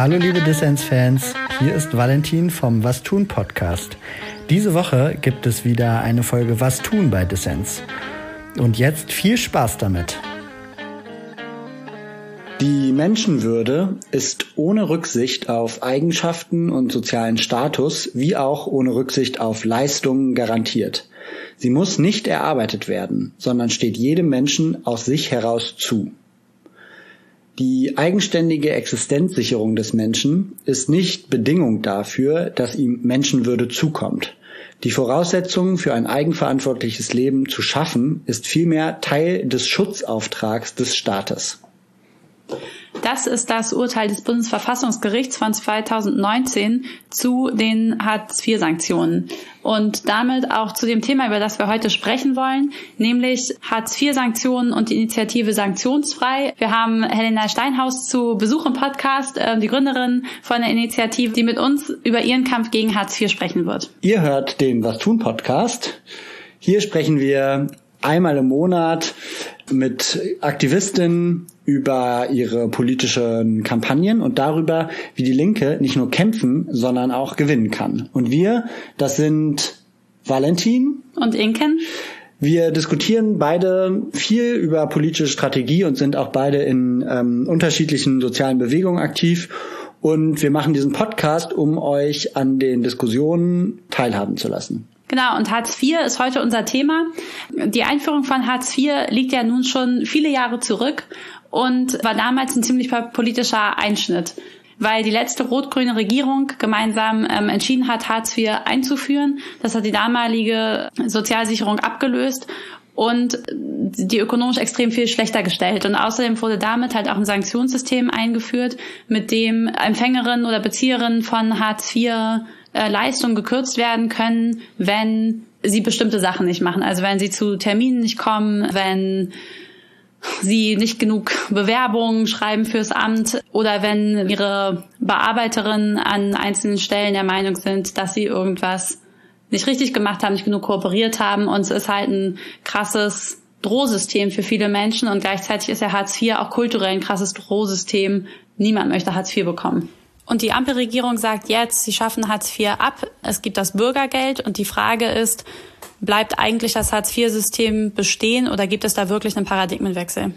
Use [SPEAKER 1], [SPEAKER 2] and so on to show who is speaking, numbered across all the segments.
[SPEAKER 1] Hallo liebe Dissens-Fans, hier ist Valentin vom Was tun Podcast. Diese Woche gibt es wieder eine Folge Was tun bei Dissens. Und jetzt viel Spaß damit. Die Menschenwürde ist ohne Rücksicht auf Eigenschaften und sozialen Status wie auch ohne Rücksicht auf Leistungen garantiert. Sie muss nicht erarbeitet werden, sondern steht jedem Menschen aus sich heraus zu. Die eigenständige Existenzsicherung des Menschen ist nicht Bedingung dafür, dass ihm Menschenwürde zukommt. Die Voraussetzung für ein eigenverantwortliches Leben zu schaffen, ist vielmehr Teil des Schutzauftrags des Staates.
[SPEAKER 2] Das ist das Urteil des Bundesverfassungsgerichts von 2019 zu den Hartz-IV-Sanktionen und damit auch zu dem Thema, über das wir heute sprechen wollen, nämlich Hartz-IV-Sanktionen und die Initiative Sanktionsfrei. Wir haben Helena Steinhaus zu Besuch im Podcast, äh, die Gründerin von der Initiative, die mit uns über ihren Kampf gegen Hartz IV sprechen wird.
[SPEAKER 1] Ihr hört den Was tun Podcast. Hier sprechen wir einmal im Monat mit Aktivistinnen über ihre politischen Kampagnen und darüber, wie die Linke nicht nur kämpfen, sondern auch gewinnen kann. Und wir, das sind Valentin
[SPEAKER 2] und Inken.
[SPEAKER 1] Wir diskutieren beide viel über politische Strategie und sind auch beide in ähm, unterschiedlichen sozialen Bewegungen aktiv. Und wir machen diesen Podcast, um euch an den Diskussionen teilhaben zu lassen.
[SPEAKER 2] Genau, und Hartz IV ist heute unser Thema. Die Einführung von Hartz IV liegt ja nun schon viele Jahre zurück und war damals ein ziemlich politischer Einschnitt, weil die letzte rot-grüne Regierung gemeinsam ähm, entschieden hat, Hartz IV einzuführen. Das hat die damalige Sozialsicherung abgelöst und die ökonomisch extrem viel schlechter gestellt. Und außerdem wurde damit halt auch ein Sanktionssystem eingeführt, mit dem Empfängerinnen oder Bezieherinnen von Hartz IV äh, Leistungen gekürzt werden können, wenn sie bestimmte Sachen nicht machen. Also wenn sie zu Terminen nicht kommen, wenn sie nicht genug Bewerbungen schreiben fürs Amt oder wenn ihre Bearbeiterinnen an einzelnen Stellen der Meinung sind, dass sie irgendwas nicht richtig gemacht haben, nicht genug kooperiert haben. Und es ist halt ein krasses Drohsystem für viele Menschen und gleichzeitig ist ja Hartz IV auch kulturell ein krasses Drohsystem. Niemand möchte Hartz IV bekommen. Und die Ampelregierung sagt jetzt, sie schaffen Hartz IV ab, es gibt das Bürgergeld und die Frage ist, bleibt eigentlich das Hartz-IV-System bestehen oder gibt es da wirklich einen Paradigmenwechsel?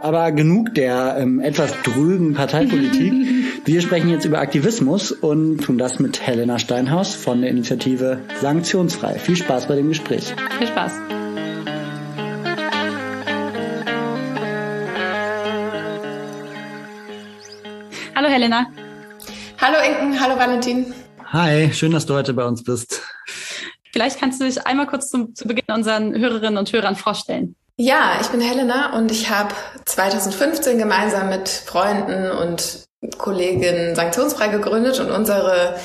[SPEAKER 1] Aber genug der ähm, etwas drögen Parteipolitik. Wir sprechen jetzt über Aktivismus und tun das mit Helena Steinhaus von der Initiative Sanktionsfrei. Viel Spaß bei dem Gespräch.
[SPEAKER 2] Viel Spaß. Hallo Helena.
[SPEAKER 3] Hallo Inken, hallo Valentin.
[SPEAKER 1] Hi, schön, dass du heute bei uns bist.
[SPEAKER 2] Vielleicht kannst du dich einmal kurz zum, zu Beginn unseren Hörerinnen und Hörern vorstellen.
[SPEAKER 3] Ja, ich bin Helena und ich habe 2015 gemeinsam mit Freunden und Kolleginnen Sanktionsfrei gegründet und unsere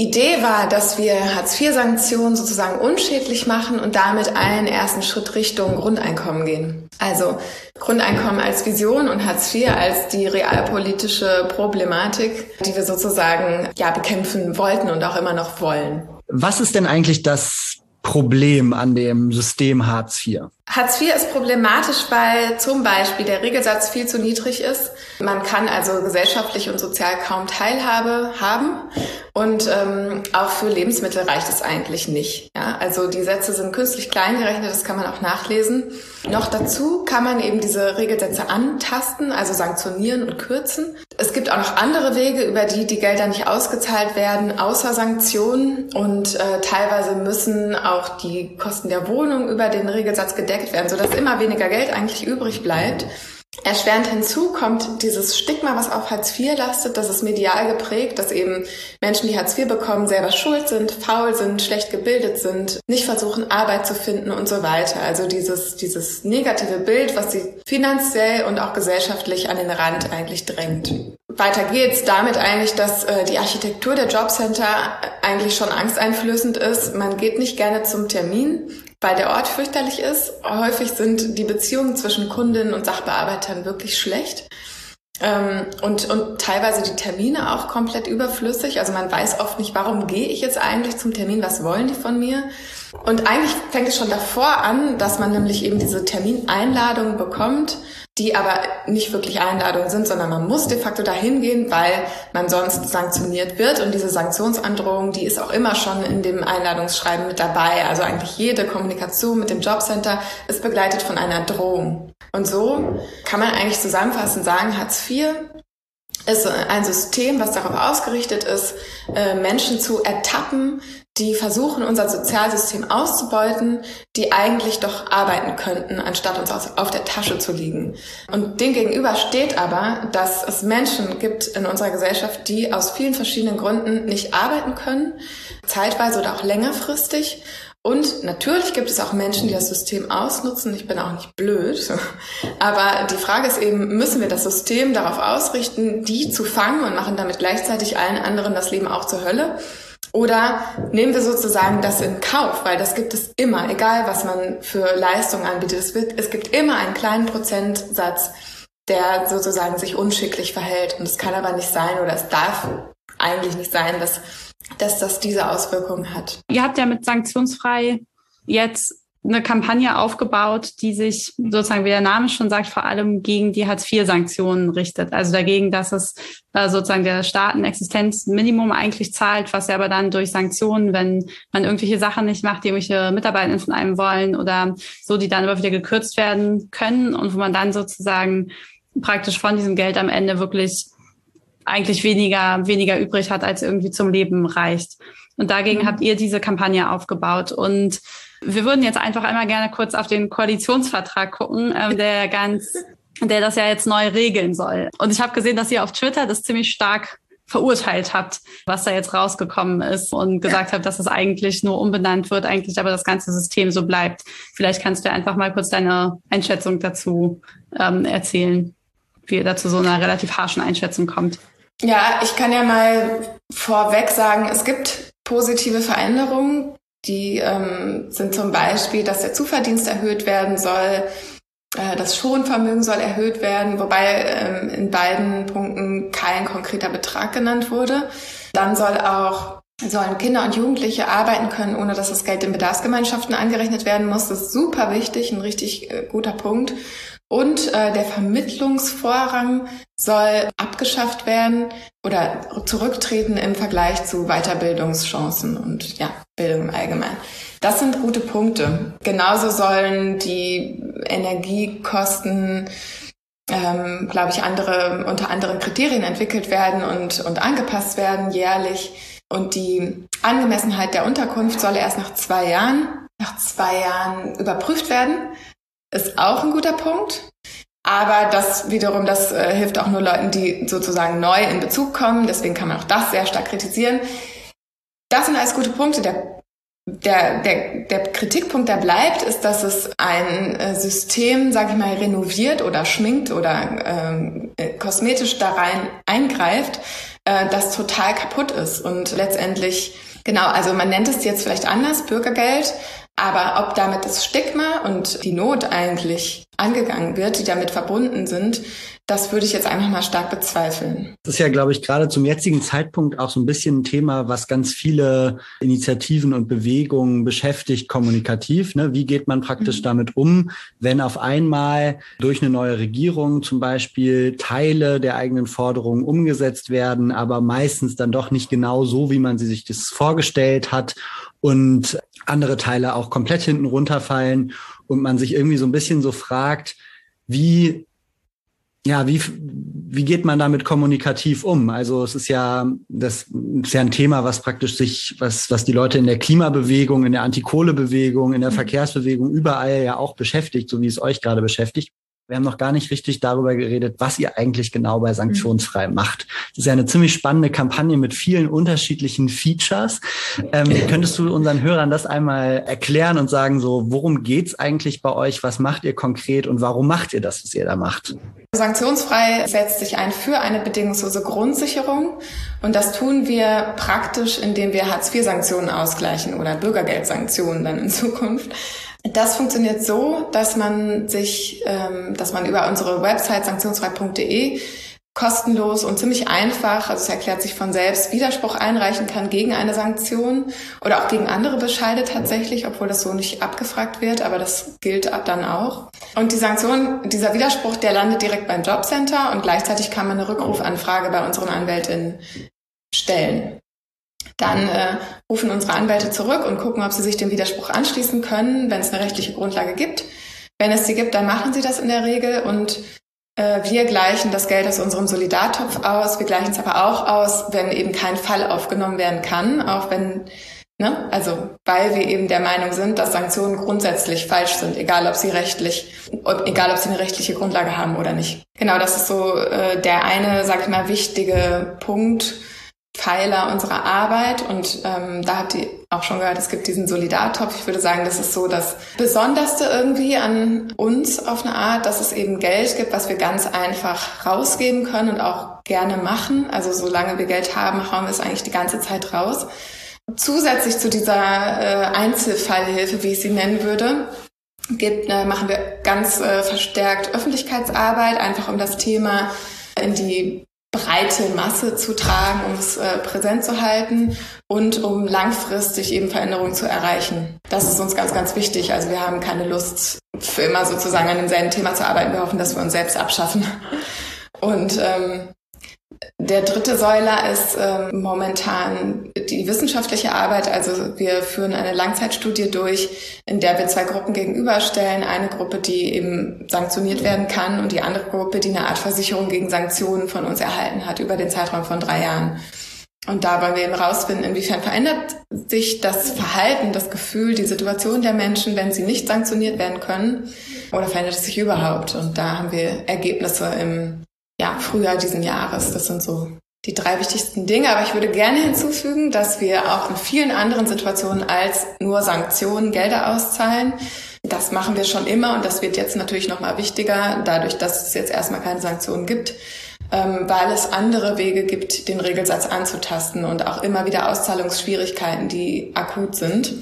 [SPEAKER 3] Idee war, dass wir Hartz-IV-Sanktionen sozusagen unschädlich machen und damit einen ersten Schritt Richtung Grundeinkommen gehen. Also Grundeinkommen als Vision und Hartz IV als die realpolitische Problematik, die wir sozusagen ja bekämpfen wollten und auch immer noch wollen.
[SPEAKER 1] Was ist denn eigentlich das Problem an dem System Hartz IV?
[SPEAKER 3] Hartz IV ist problematisch, weil zum Beispiel der Regelsatz viel zu niedrig ist. Man kann also gesellschaftlich und sozial kaum Teilhabe haben und ähm, auch für Lebensmittel reicht es eigentlich nicht. Ja? Also die Sätze sind künstlich klein gerechnet, das kann man auch nachlesen. Noch dazu kann man eben diese Regelsätze antasten, also sanktionieren und kürzen. Es gibt auch noch andere Wege, über die die Gelder nicht ausgezahlt werden, außer Sanktionen und äh, teilweise müssen auch die Kosten der Wohnung über den Regelsatz gedeckt werden, sodass immer weniger Geld eigentlich übrig bleibt. Erschwerend hinzu kommt dieses Stigma, was auf Hartz IV lastet, das ist medial geprägt, dass eben Menschen, die Hartz IV bekommen, selber schuld sind, faul sind, schlecht gebildet sind, nicht versuchen, Arbeit zu finden und so weiter. Also dieses, dieses negative Bild, was sie finanziell und auch gesellschaftlich an den Rand eigentlich drängt. Weiter geht's damit eigentlich, dass äh, die Architektur der Jobcenter eigentlich schon angsteinflößend ist. Man geht nicht gerne zum Termin, weil der Ort fürchterlich ist. Häufig sind die Beziehungen zwischen Kundinnen und Sachbearbeitern wirklich schlecht. Ähm, und, und teilweise die Termine auch komplett überflüssig. Also man weiß oft nicht, warum gehe ich jetzt eigentlich zum Termin, was wollen die von mir? Und eigentlich fängt es schon davor an, dass man nämlich eben diese Termineinladungen bekommt, die aber nicht wirklich Einladungen sind, sondern man muss de facto dahin gehen, weil man sonst sanktioniert wird. Und diese Sanktionsandrohung, die ist auch immer schon in dem Einladungsschreiben mit dabei. Also eigentlich jede Kommunikation mit dem Jobcenter ist begleitet von einer Drohung. Und so kann man eigentlich zusammenfassend sagen, Hartz IV ist ein System, was darauf ausgerichtet ist, äh, Menschen zu ertappen, die versuchen, unser Sozialsystem auszubeuten, die eigentlich doch arbeiten könnten, anstatt uns auf der Tasche zu liegen. Und dem gegenüber steht aber, dass es Menschen gibt in unserer Gesellschaft, die aus vielen verschiedenen Gründen nicht arbeiten können, zeitweise oder auch längerfristig und natürlich gibt es auch Menschen, die das System ausnutzen. Ich bin auch nicht blöd. Aber die Frage ist eben, müssen wir das System darauf ausrichten, die zu fangen und machen damit gleichzeitig allen anderen das Leben auch zur Hölle? Oder nehmen wir sozusagen das in Kauf, weil das gibt es immer, egal was man für Leistungen anbietet. Es, wird, es gibt immer einen kleinen Prozentsatz, der sozusagen sich unschicklich verhält. Und es kann aber nicht sein oder es darf eigentlich nicht sein, dass dass das diese Auswirkungen hat.
[SPEAKER 2] Ihr habt ja mit Sanktionsfrei jetzt eine Kampagne aufgebaut, die sich sozusagen, wie der Name schon sagt, vor allem gegen die Hartz-IV-Sanktionen richtet. Also dagegen, dass es äh, sozusagen der Staat ein Existenzminimum eigentlich zahlt, was ja aber dann durch Sanktionen, wenn man irgendwelche Sachen nicht macht, die irgendwelche Mitarbeiter von einem wollen oder so, die dann aber wieder gekürzt werden können und wo man dann sozusagen praktisch von diesem Geld am Ende wirklich eigentlich weniger, weniger übrig hat, als irgendwie zum Leben reicht. Und dagegen mhm. habt ihr diese Kampagne aufgebaut. Und wir würden jetzt einfach einmal gerne kurz auf den Koalitionsvertrag gucken, ähm, der ganz, der das ja jetzt neu regeln soll. Und ich habe gesehen, dass ihr auf Twitter das ziemlich stark verurteilt habt, was da jetzt rausgekommen ist und gesagt habt, dass es eigentlich nur umbenannt wird, eigentlich aber das ganze System so bleibt. Vielleicht kannst du einfach mal kurz deine Einschätzung dazu ähm, erzählen, wie ihr dazu so einer relativ harschen Einschätzung kommt.
[SPEAKER 3] Ja, ich kann ja mal vorweg sagen, es gibt positive Veränderungen. Die ähm, sind zum Beispiel, dass der Zuverdienst erhöht werden soll, äh, das Schonvermögen soll erhöht werden, wobei ähm, in beiden Punkten kein konkreter Betrag genannt wurde. Dann soll auch sollen Kinder und Jugendliche arbeiten können, ohne dass das Geld in Bedarfsgemeinschaften angerechnet werden muss. Das ist super wichtig, ein richtig äh, guter Punkt. Und äh, der Vermittlungsvorrang soll abgeschafft werden oder zurücktreten im Vergleich zu Weiterbildungschancen und ja, Bildung im Allgemeinen. Das sind gute Punkte. Genauso sollen die Energiekosten, ähm, glaube ich, andere unter anderen Kriterien entwickelt werden und, und angepasst werden jährlich. Und die Angemessenheit der Unterkunft soll erst nach zwei Jahren, nach zwei Jahren überprüft werden ist auch ein guter Punkt. Aber das wiederum, das äh, hilft auch nur Leuten, die sozusagen neu in Bezug kommen. Deswegen kann man auch das sehr stark kritisieren. Das sind alles gute Punkte. Der, der, der, der Kritikpunkt, der bleibt, ist, dass es ein äh, System, sage ich mal, renoviert oder schminkt oder ähm, äh, kosmetisch da rein eingreift, äh, das total kaputt ist und letztendlich Genau, also man nennt es jetzt vielleicht anders, Bürgergeld, aber ob damit das Stigma und die Not eigentlich angegangen wird, die damit verbunden sind, das würde ich jetzt einfach mal stark bezweifeln.
[SPEAKER 1] Das ist ja, glaube ich, gerade zum jetzigen Zeitpunkt auch so ein bisschen ein Thema, was ganz viele Initiativen und Bewegungen beschäftigt, kommunikativ. Ne? Wie geht man praktisch mhm. damit um, wenn auf einmal durch eine neue Regierung zum Beispiel Teile der eigenen Forderungen umgesetzt werden, aber meistens dann doch nicht genau so, wie man sie sich das vorgestellt hat und andere Teile auch komplett hinten runterfallen und man sich irgendwie so ein bisschen so fragt, wie ja, wie, wie geht man damit kommunikativ um? Also es ist ja, das ist ja ein Thema, was praktisch sich, was, was die Leute in der Klimabewegung, in der Antikohlebewegung, in der mhm. Verkehrsbewegung überall ja auch beschäftigt, so wie es euch gerade beschäftigt. Wir haben noch gar nicht richtig darüber geredet, was ihr eigentlich genau bei Sanktionsfrei mhm. macht. Das ist ja eine ziemlich spannende Kampagne mit vielen unterschiedlichen Features. Ähm, könntest du unseren Hörern das einmal erklären und sagen, so, worum geht's eigentlich bei euch? Was macht ihr konkret und warum macht ihr das, was ihr da macht?
[SPEAKER 3] Sanktionsfrei setzt sich ein für eine bedingungslose Grundsicherung. Und das tun wir praktisch, indem wir Hartz-IV-Sanktionen ausgleichen oder Bürgergeldsanktionen dann in Zukunft. Das funktioniert so, dass man sich, ähm, dass man über unsere Website sanktionsfrei.de kostenlos und ziemlich einfach, also es erklärt sich von selbst, Widerspruch einreichen kann gegen eine Sanktion oder auch gegen andere Bescheide tatsächlich, obwohl das so nicht abgefragt wird, aber das gilt dann auch. Und die Sanktion, dieser Widerspruch, der landet direkt beim Jobcenter und gleichzeitig kann man eine Rückrufanfrage bei unseren Anwältinnen stellen. Dann äh, rufen unsere Anwälte zurück und gucken, ob sie sich dem Widerspruch anschließen können, wenn es eine rechtliche Grundlage gibt. Wenn es sie gibt, dann machen sie das in der Regel und äh, wir gleichen das Geld aus unserem Solidartopf aus. Wir gleichen es aber auch aus, wenn eben kein Fall aufgenommen werden kann, auch wenn, ne, also weil wir eben der Meinung sind, dass Sanktionen grundsätzlich falsch sind, egal ob sie rechtlich, ob, egal ob sie eine rechtliche Grundlage haben oder nicht. Genau, das ist so äh, der eine, sag ich mal, wichtige Punkt Pfeiler unserer Arbeit. Und ähm, da habt ihr auch schon gehört, es gibt diesen Solidartopf. Ich würde sagen, das ist so das Besonderste irgendwie an uns auf eine Art, dass es eben Geld gibt, was wir ganz einfach rausgeben können und auch gerne machen. Also solange wir Geld haben, hauen wir es eigentlich die ganze Zeit raus. Zusätzlich zu dieser äh, Einzelfallhilfe, wie ich sie nennen würde, gibt, äh, machen wir ganz äh, verstärkt Öffentlichkeitsarbeit, einfach um das Thema in die breite Masse zu tragen, um es äh, präsent zu halten und um langfristig eben Veränderungen zu erreichen. Das ist uns ganz, ganz wichtig. Also wir haben keine Lust, für immer sozusagen an demselben Thema zu arbeiten. Wir hoffen, dass wir uns selbst abschaffen. Und ähm, der dritte Säuler ist ähm, momentan die wissenschaftliche Arbeit. Also wir führen eine Langzeitstudie durch, in der wir zwei Gruppen gegenüberstellen. Eine Gruppe, die eben sanktioniert werden kann und die andere Gruppe, die eine Art Versicherung gegen Sanktionen von uns erhalten hat über den Zeitraum von drei Jahren. Und da wollen wir eben rausfinden, inwiefern verändert sich das Verhalten, das Gefühl, die Situation der Menschen, wenn sie nicht sanktioniert werden können, oder verändert es sich überhaupt? Und da haben wir Ergebnisse im ja, Frühjahr diesen Jahres. Das sind so die drei wichtigsten Dinge. Aber ich würde gerne hinzufügen, dass wir auch in vielen anderen Situationen als nur Sanktionen Gelder auszahlen. Das machen wir schon immer und das wird jetzt natürlich noch mal wichtiger, dadurch, dass es jetzt erstmal keine Sanktionen gibt, ähm, weil es andere Wege gibt, den Regelsatz anzutasten und auch immer wieder Auszahlungsschwierigkeiten, die akut sind.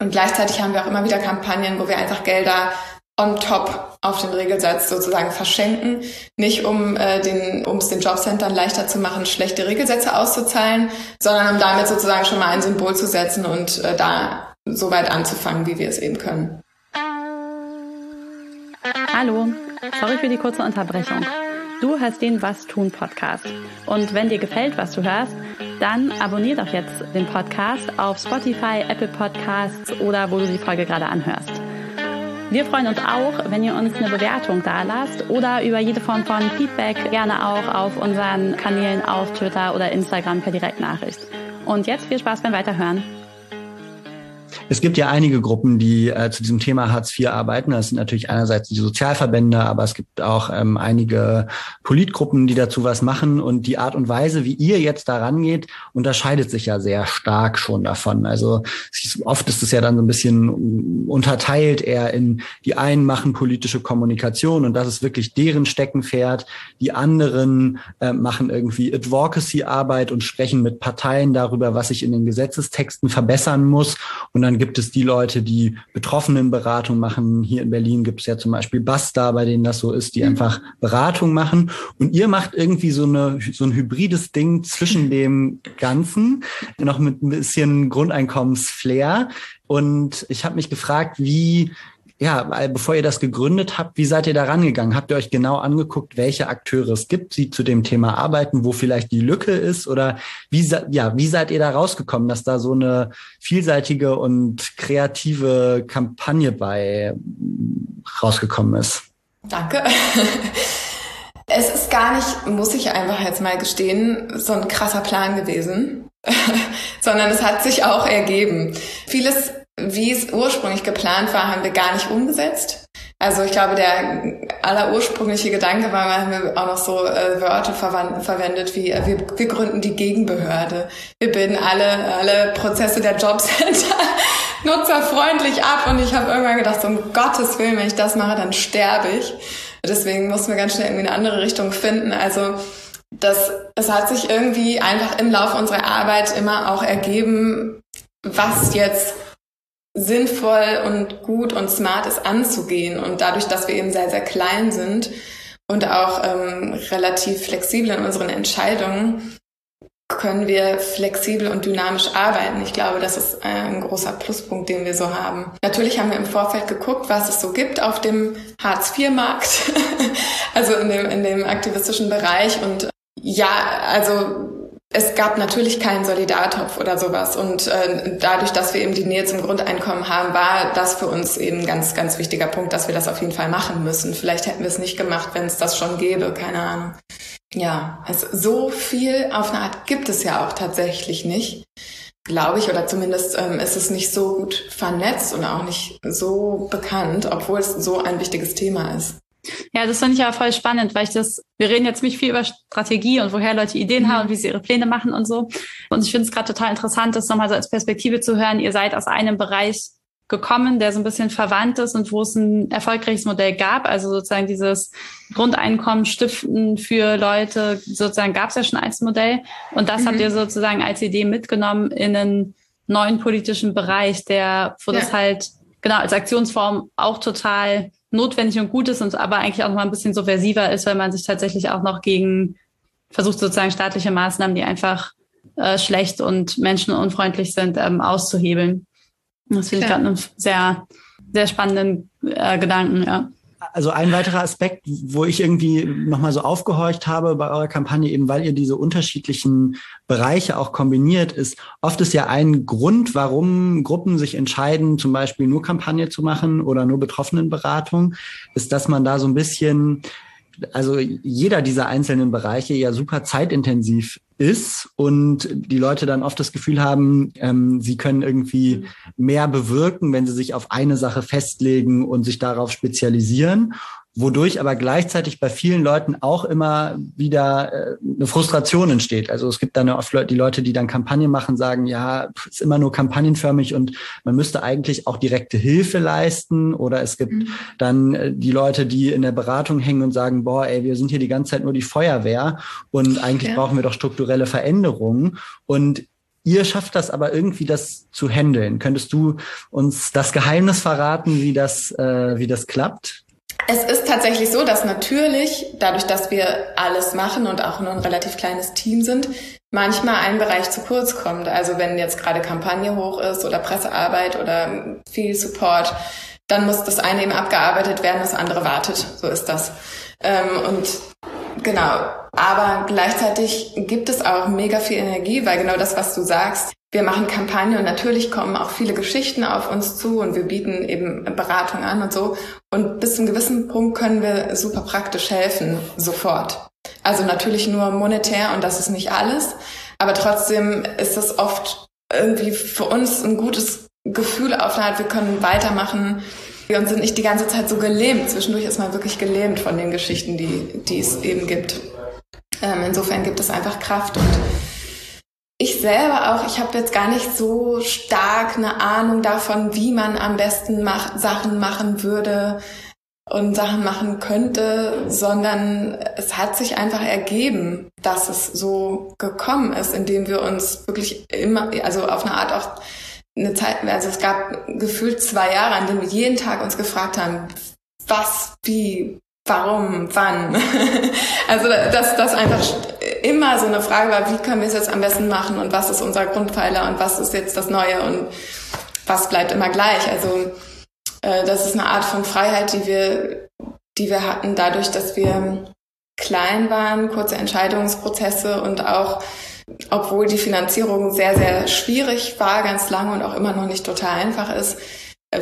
[SPEAKER 3] Und gleichzeitig haben wir auch immer wieder Kampagnen, wo wir einfach Gelder on top auf den Regelsatz sozusagen verschenken. Nicht um äh, den, es den Jobcentern leichter zu machen, schlechte Regelsätze auszuzahlen, sondern um damit sozusagen schon mal ein Symbol zu setzen und äh, da so weit anzufangen, wie wir es eben können.
[SPEAKER 2] Hallo, sorry für die kurze Unterbrechung. Du hörst den Was tun Podcast. Und wenn dir gefällt, was du hörst, dann abonnier doch jetzt den Podcast auf Spotify, Apple Podcasts oder wo du die Folge gerade anhörst. Wir freuen uns auch, wenn ihr uns eine Bewertung da lasst oder über jede Form von Feedback gerne auch auf unseren Kanälen auf Twitter oder Instagram per Direktnachricht. Und jetzt viel Spaß beim Weiterhören.
[SPEAKER 1] Es gibt ja einige Gruppen, die äh, zu diesem Thema Hartz IV arbeiten. Das sind natürlich einerseits die Sozialverbände, aber es gibt auch ähm, einige Politgruppen, die dazu was machen. Und die Art und Weise, wie ihr jetzt daran geht, unterscheidet sich ja sehr stark schon davon. Also oft ist es ja dann so ein bisschen unterteilt eher in die einen machen politische Kommunikation und das ist wirklich deren Steckenpferd. Die anderen äh, machen irgendwie Advocacy-Arbeit und sprechen mit Parteien darüber, was sich in den Gesetzestexten verbessern muss. Und dann gibt es die Leute, die Betroffenenberatung machen. Hier in Berlin gibt es ja zum Beispiel Basta, bei denen das so ist, die mhm. einfach Beratung machen. Und ihr macht irgendwie so eine so ein hybrides Ding zwischen dem Ganzen, noch mit ein bisschen Grundeinkommensflair. Und ich habe mich gefragt, wie ja, bevor ihr das gegründet habt, wie seid ihr da rangegangen? Habt ihr euch genau angeguckt, welche Akteure es gibt, die zu dem Thema arbeiten, wo vielleicht die Lücke ist? Oder wie, ja, wie seid ihr da rausgekommen, dass da so eine vielseitige und kreative Kampagne bei rausgekommen ist?
[SPEAKER 3] Danke. Es ist gar nicht, muss ich einfach jetzt mal gestehen, so ein krasser Plan gewesen, sondern es hat sich auch ergeben. Vieles wie es ursprünglich geplant war, haben wir gar nicht umgesetzt. Also ich glaube, der allerursprüngliche Gedanke war, wir haben auch noch so äh, Wörter verwendet wie äh, wir, wir gründen die Gegenbehörde. Wir bilden alle, alle Prozesse der Jobcenter nutzerfreundlich ab und ich habe irgendwann gedacht, so, um Gottes Willen, wenn ich das mache, dann sterbe ich. Deswegen mussten wir ganz schnell irgendwie eine andere Richtung finden. Also das, es hat sich irgendwie einfach im Laufe unserer Arbeit immer auch ergeben, was jetzt sinnvoll und gut und smart ist anzugehen. Und dadurch, dass wir eben sehr, sehr klein sind und auch ähm, relativ flexibel in unseren Entscheidungen können wir flexibel und dynamisch arbeiten. Ich glaube, das ist ein großer Pluspunkt, den wir so haben. Natürlich haben wir im Vorfeld geguckt, was es so gibt auf dem Hartz-IV-Markt, also in dem, in dem aktivistischen Bereich. Und ja, also es gab natürlich keinen Solidartopf oder sowas. Und äh, dadurch, dass wir eben die Nähe zum Grundeinkommen haben, war das für uns eben ein ganz, ganz wichtiger Punkt, dass wir das auf jeden Fall machen müssen. Vielleicht hätten wir es nicht gemacht, wenn es das schon gäbe, keine Ahnung. Ja, also so viel auf eine Art gibt es ja auch tatsächlich nicht, glaube ich, oder zumindest ähm, ist es nicht so gut vernetzt und auch nicht so bekannt, obwohl es so ein wichtiges Thema ist.
[SPEAKER 2] Ja, das finde ich ja voll spannend, weil ich das, wir reden jetzt nicht viel über Strategie und woher Leute Ideen mhm. haben und wie sie ihre Pläne machen und so. Und ich finde es gerade total interessant, das nochmal so als Perspektive zu hören. Ihr seid aus einem Bereich gekommen, der so ein bisschen verwandt ist und wo es ein erfolgreiches Modell gab. Also sozusagen dieses Grundeinkommen stiften für Leute, sozusagen gab es ja schon als Modell. Und das mhm. habt ihr sozusagen als Idee mitgenommen in einen neuen politischen Bereich, der, wo ja. das halt genau als Aktionsform auch total notwendig und gut ist und aber eigentlich auch noch mal ein bisschen subversiver ist, weil man sich tatsächlich auch noch gegen versucht sozusagen staatliche Maßnahmen, die einfach äh, schlecht und menschenunfreundlich sind, ähm, auszuhebeln. Das finde ich gerade einen sehr, sehr spannenden äh, Gedanken, ja.
[SPEAKER 1] Also ein weiterer Aspekt, wo ich irgendwie nochmal so aufgehorcht habe bei eurer Kampagne, eben weil ihr diese unterschiedlichen Bereiche auch kombiniert, ist oft ist ja ein Grund, warum Gruppen sich entscheiden, zum Beispiel nur Kampagne zu machen oder nur Betroffenenberatung, ist, dass man da so ein bisschen also jeder dieser einzelnen Bereiche ja super zeitintensiv ist und die Leute dann oft das Gefühl haben, ähm, sie können irgendwie mehr bewirken, wenn sie sich auf eine Sache festlegen und sich darauf spezialisieren wodurch aber gleichzeitig bei vielen Leuten auch immer wieder äh, eine Frustration entsteht. Also es gibt dann oft Leute, die Leute, die dann Kampagnen machen, sagen, ja, es ist immer nur kampagnenförmig und man müsste eigentlich auch direkte Hilfe leisten. Oder es gibt mhm. dann äh, die Leute, die in der Beratung hängen und sagen, boah, ey, wir sind hier die ganze Zeit nur die Feuerwehr und eigentlich ja. brauchen wir doch strukturelle Veränderungen. Und Ihr schafft das aber irgendwie, das zu handeln. Könntest du uns das Geheimnis verraten, wie das, äh, wie das klappt?
[SPEAKER 3] Es ist tatsächlich so, dass natürlich, dadurch, dass wir alles machen und auch nur ein relativ kleines Team sind, manchmal ein Bereich zu kurz kommt. Also wenn jetzt gerade Kampagne hoch ist oder Pressearbeit oder viel Support, dann muss das eine eben abgearbeitet werden, das andere wartet. So ist das. Ähm, und genau. Aber gleichzeitig gibt es auch mega viel Energie, weil genau das, was du sagst, wir machen Kampagne und natürlich kommen auch viele Geschichten auf uns zu und wir bieten eben Beratung an und so. Und bis zu einem gewissen Punkt können wir super praktisch helfen, sofort. Also natürlich nur monetär und das ist nicht alles. Aber trotzdem ist das oft irgendwie für uns ein gutes Gefühl auf eine Art, wir können weitermachen. Wir sind nicht die ganze Zeit so gelähmt. Zwischendurch ist man wirklich gelähmt von den Geschichten, die, die es eben gibt. Ähm, insofern gibt es einfach Kraft und ich selber auch, ich habe jetzt gar nicht so stark eine Ahnung davon, wie man am besten mach, Sachen machen würde und Sachen machen könnte, sondern es hat sich einfach ergeben, dass es so gekommen ist, indem wir uns wirklich immer, also auf eine Art auch eine Zeit, also es gab gefühlt zwei Jahre, an denen wir jeden Tag uns gefragt haben, was, wie, warum, wann. also dass das einfach immer so eine Frage war, wie können wir es jetzt am besten machen und was ist unser Grundpfeiler und was ist jetzt das Neue und was bleibt immer gleich. Also äh, das ist eine Art von Freiheit, die wir, die wir hatten, dadurch, dass wir klein waren, kurze Entscheidungsprozesse und auch obwohl die Finanzierung sehr, sehr schwierig war, ganz lange und auch immer noch nicht total einfach ist,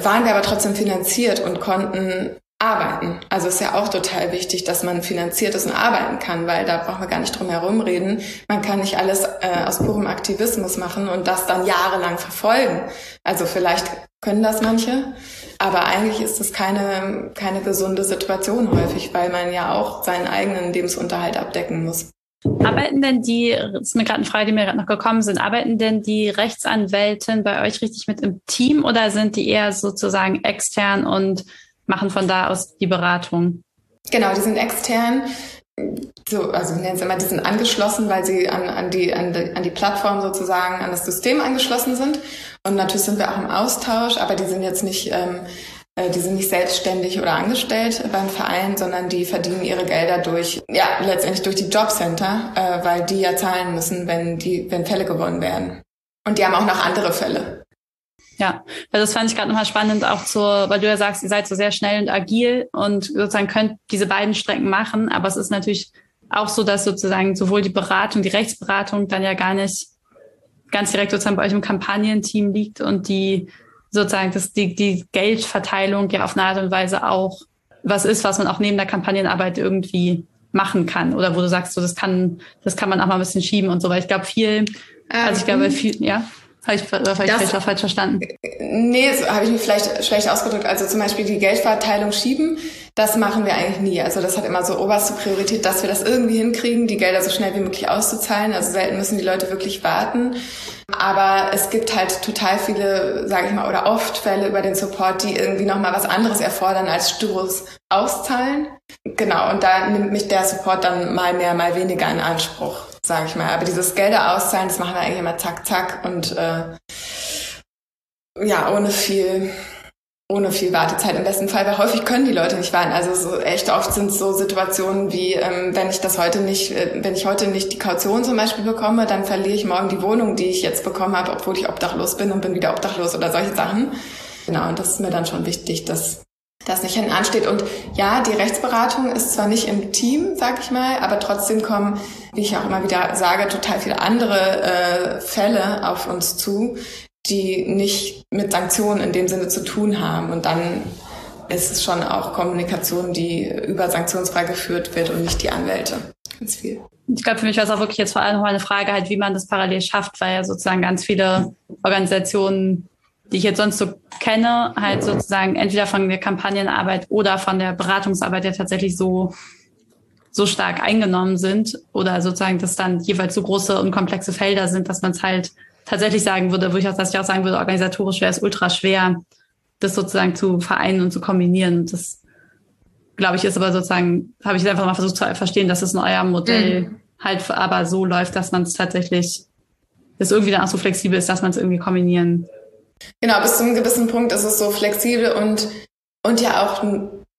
[SPEAKER 3] waren wir aber trotzdem finanziert und konnten arbeiten. Also ist ja auch total wichtig, dass man finanziert ist und arbeiten kann, weil da brauchen wir gar nicht drum herum reden. Man kann nicht alles äh, aus purem Aktivismus machen und das dann jahrelang verfolgen. Also vielleicht können das manche, aber eigentlich ist das keine, keine gesunde Situation häufig, weil man ja auch seinen eigenen Lebensunterhalt abdecken muss.
[SPEAKER 2] Arbeiten denn die, das ist mir gerade eine Frage, die mir gerade noch gekommen sind, arbeiten denn die Rechtsanwälten bei euch richtig mit im Team oder sind die eher sozusagen extern und machen von da aus die Beratung.
[SPEAKER 3] Genau, die sind extern. So, also wir nennen es immer, die sind angeschlossen, weil sie an, an, die, an, die, an die Plattform sozusagen, an das System angeschlossen sind. Und natürlich sind wir auch im Austausch, aber die sind jetzt nicht ähm, Äh, die sind nicht selbstständig oder angestellt beim Verein, sondern die verdienen ihre Gelder durch, ja, letztendlich durch die Jobcenter, äh, weil die ja zahlen müssen, wenn die, wenn Fälle gewonnen werden. Und die haben auch noch andere Fälle.
[SPEAKER 2] Ja, also das fand ich gerade nochmal spannend, auch zur, weil du ja sagst, ihr seid so sehr schnell und agil und sozusagen könnt diese beiden Strecken machen, aber es ist natürlich auch so, dass sozusagen sowohl die Beratung, die Rechtsberatung dann ja gar nicht ganz direkt sozusagen bei euch im Kampagnenteam liegt und die sozusagen das, die, die Geldverteilung ja auf eine Art und Weise auch was ist, was man auch neben der Kampagnenarbeit irgendwie machen kann. Oder wo du sagst, so das kann, das kann man auch mal ein bisschen schieben und so, weil ich glaube viel, also ich glaube ähm, viel, ja. Habe ich, oder habe ich vielleicht auch falsch verstanden?
[SPEAKER 3] Nee, so habe ich mich vielleicht schlecht ausgedrückt. Also zum Beispiel die Geldverteilung schieben, das machen wir eigentlich nie. Also das hat immer so oberste Priorität, dass wir das irgendwie hinkriegen, die Gelder so schnell wie möglich auszuzahlen. Also selten müssen die Leute wirklich warten. Aber es gibt halt total viele, sage ich mal, oder oft Fälle über den Support, die irgendwie nochmal was anderes erfordern als stures Auszahlen. Genau, und da nimmt mich der Support dann mal mehr, mal weniger in Anspruch sage ich mal. Aber dieses Gelder auszahlen, das machen wir eigentlich immer zack, zack und äh, ja, ohne viel, ohne viel Wartezeit im besten Fall, weil häufig können die Leute nicht warten. Also so echt oft sind so Situationen wie, ähm, wenn ich das heute nicht, äh, wenn ich heute nicht die Kaution zum Beispiel bekomme, dann verliere ich morgen die Wohnung, die ich jetzt bekommen habe, obwohl ich obdachlos bin und bin wieder obdachlos oder solche Sachen. Genau, und das ist mir dann schon wichtig, dass das nicht hinten ansteht. Und ja, die Rechtsberatung ist zwar nicht im Team, sag ich mal, aber trotzdem kommen, wie ich auch immer wieder sage, total viele andere äh, Fälle auf uns zu, die nicht mit Sanktionen in dem Sinne zu tun haben. Und dann ist es schon auch Kommunikation, die über sanktionsfrei geführt wird und nicht die Anwälte. Ganz viel.
[SPEAKER 2] Ich glaube, für mich war es auch wirklich jetzt vor allem mal eine Frage halt, wie man das parallel schafft, weil ja sozusagen ganz viele Organisationen die ich jetzt sonst so kenne, halt sozusagen entweder von der Kampagnenarbeit oder von der Beratungsarbeit ja tatsächlich so so stark eingenommen sind oder sozusagen, dass dann jeweils so große und komplexe Felder sind, dass man es halt tatsächlich sagen würde, wo ich auch, dass ich auch sagen würde, organisatorisch wäre es ultra schwer, das sozusagen zu vereinen und zu kombinieren. Das glaube ich ist aber sozusagen, habe ich einfach mal versucht zu verstehen, dass es in eurem Modell mhm. halt aber so läuft, dass man es tatsächlich, dass irgendwie dann auch so flexibel ist, dass man es irgendwie kombinieren
[SPEAKER 3] Genau, bis zu einem gewissen Punkt ist es so flexibel und, und ja auch,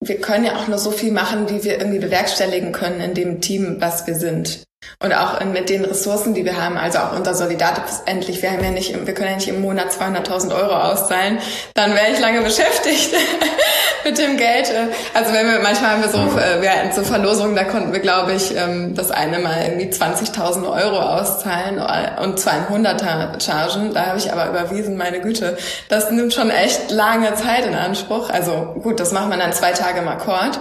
[SPEAKER 3] wir können ja auch nur so viel machen, wie wir irgendwie bewerkstelligen können in dem Team, was wir sind. Und auch mit den Ressourcen, die wir haben, also auch unser Solidatus endlich, wir haben ja nicht, wir können ja nicht im Monat 200.000 Euro auszahlen, dann wäre ich lange beschäftigt mit dem Geld. Also wenn wir, manchmal haben wir so, äh, wir hatten so Verlosungen, da konnten wir, glaube ich, ähm, das eine Mal irgendwie 20.000 Euro auszahlen und zwar in Hunderter chargen. Da habe ich aber überwiesen, meine Güte. Das nimmt schon echt lange Zeit in Anspruch. Also gut, das macht man dann zwei Tage im Akkord.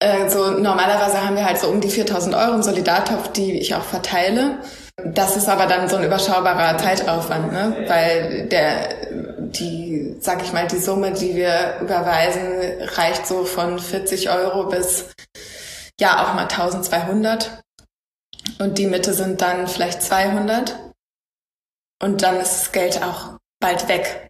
[SPEAKER 3] Äh, so normalerweise haben wir halt so um die 4000 Euro im Solidartopf, die ich auch verteile. Das ist aber dann so ein überschaubarer Zeitaufwand, ne? weil der, die, sag ich mal, die Summe, die wir überweisen, reicht so von 40 Euro bis ja auch mal 1200. Und die Mitte sind dann vielleicht 200. Und dann ist das Geld auch bald weg.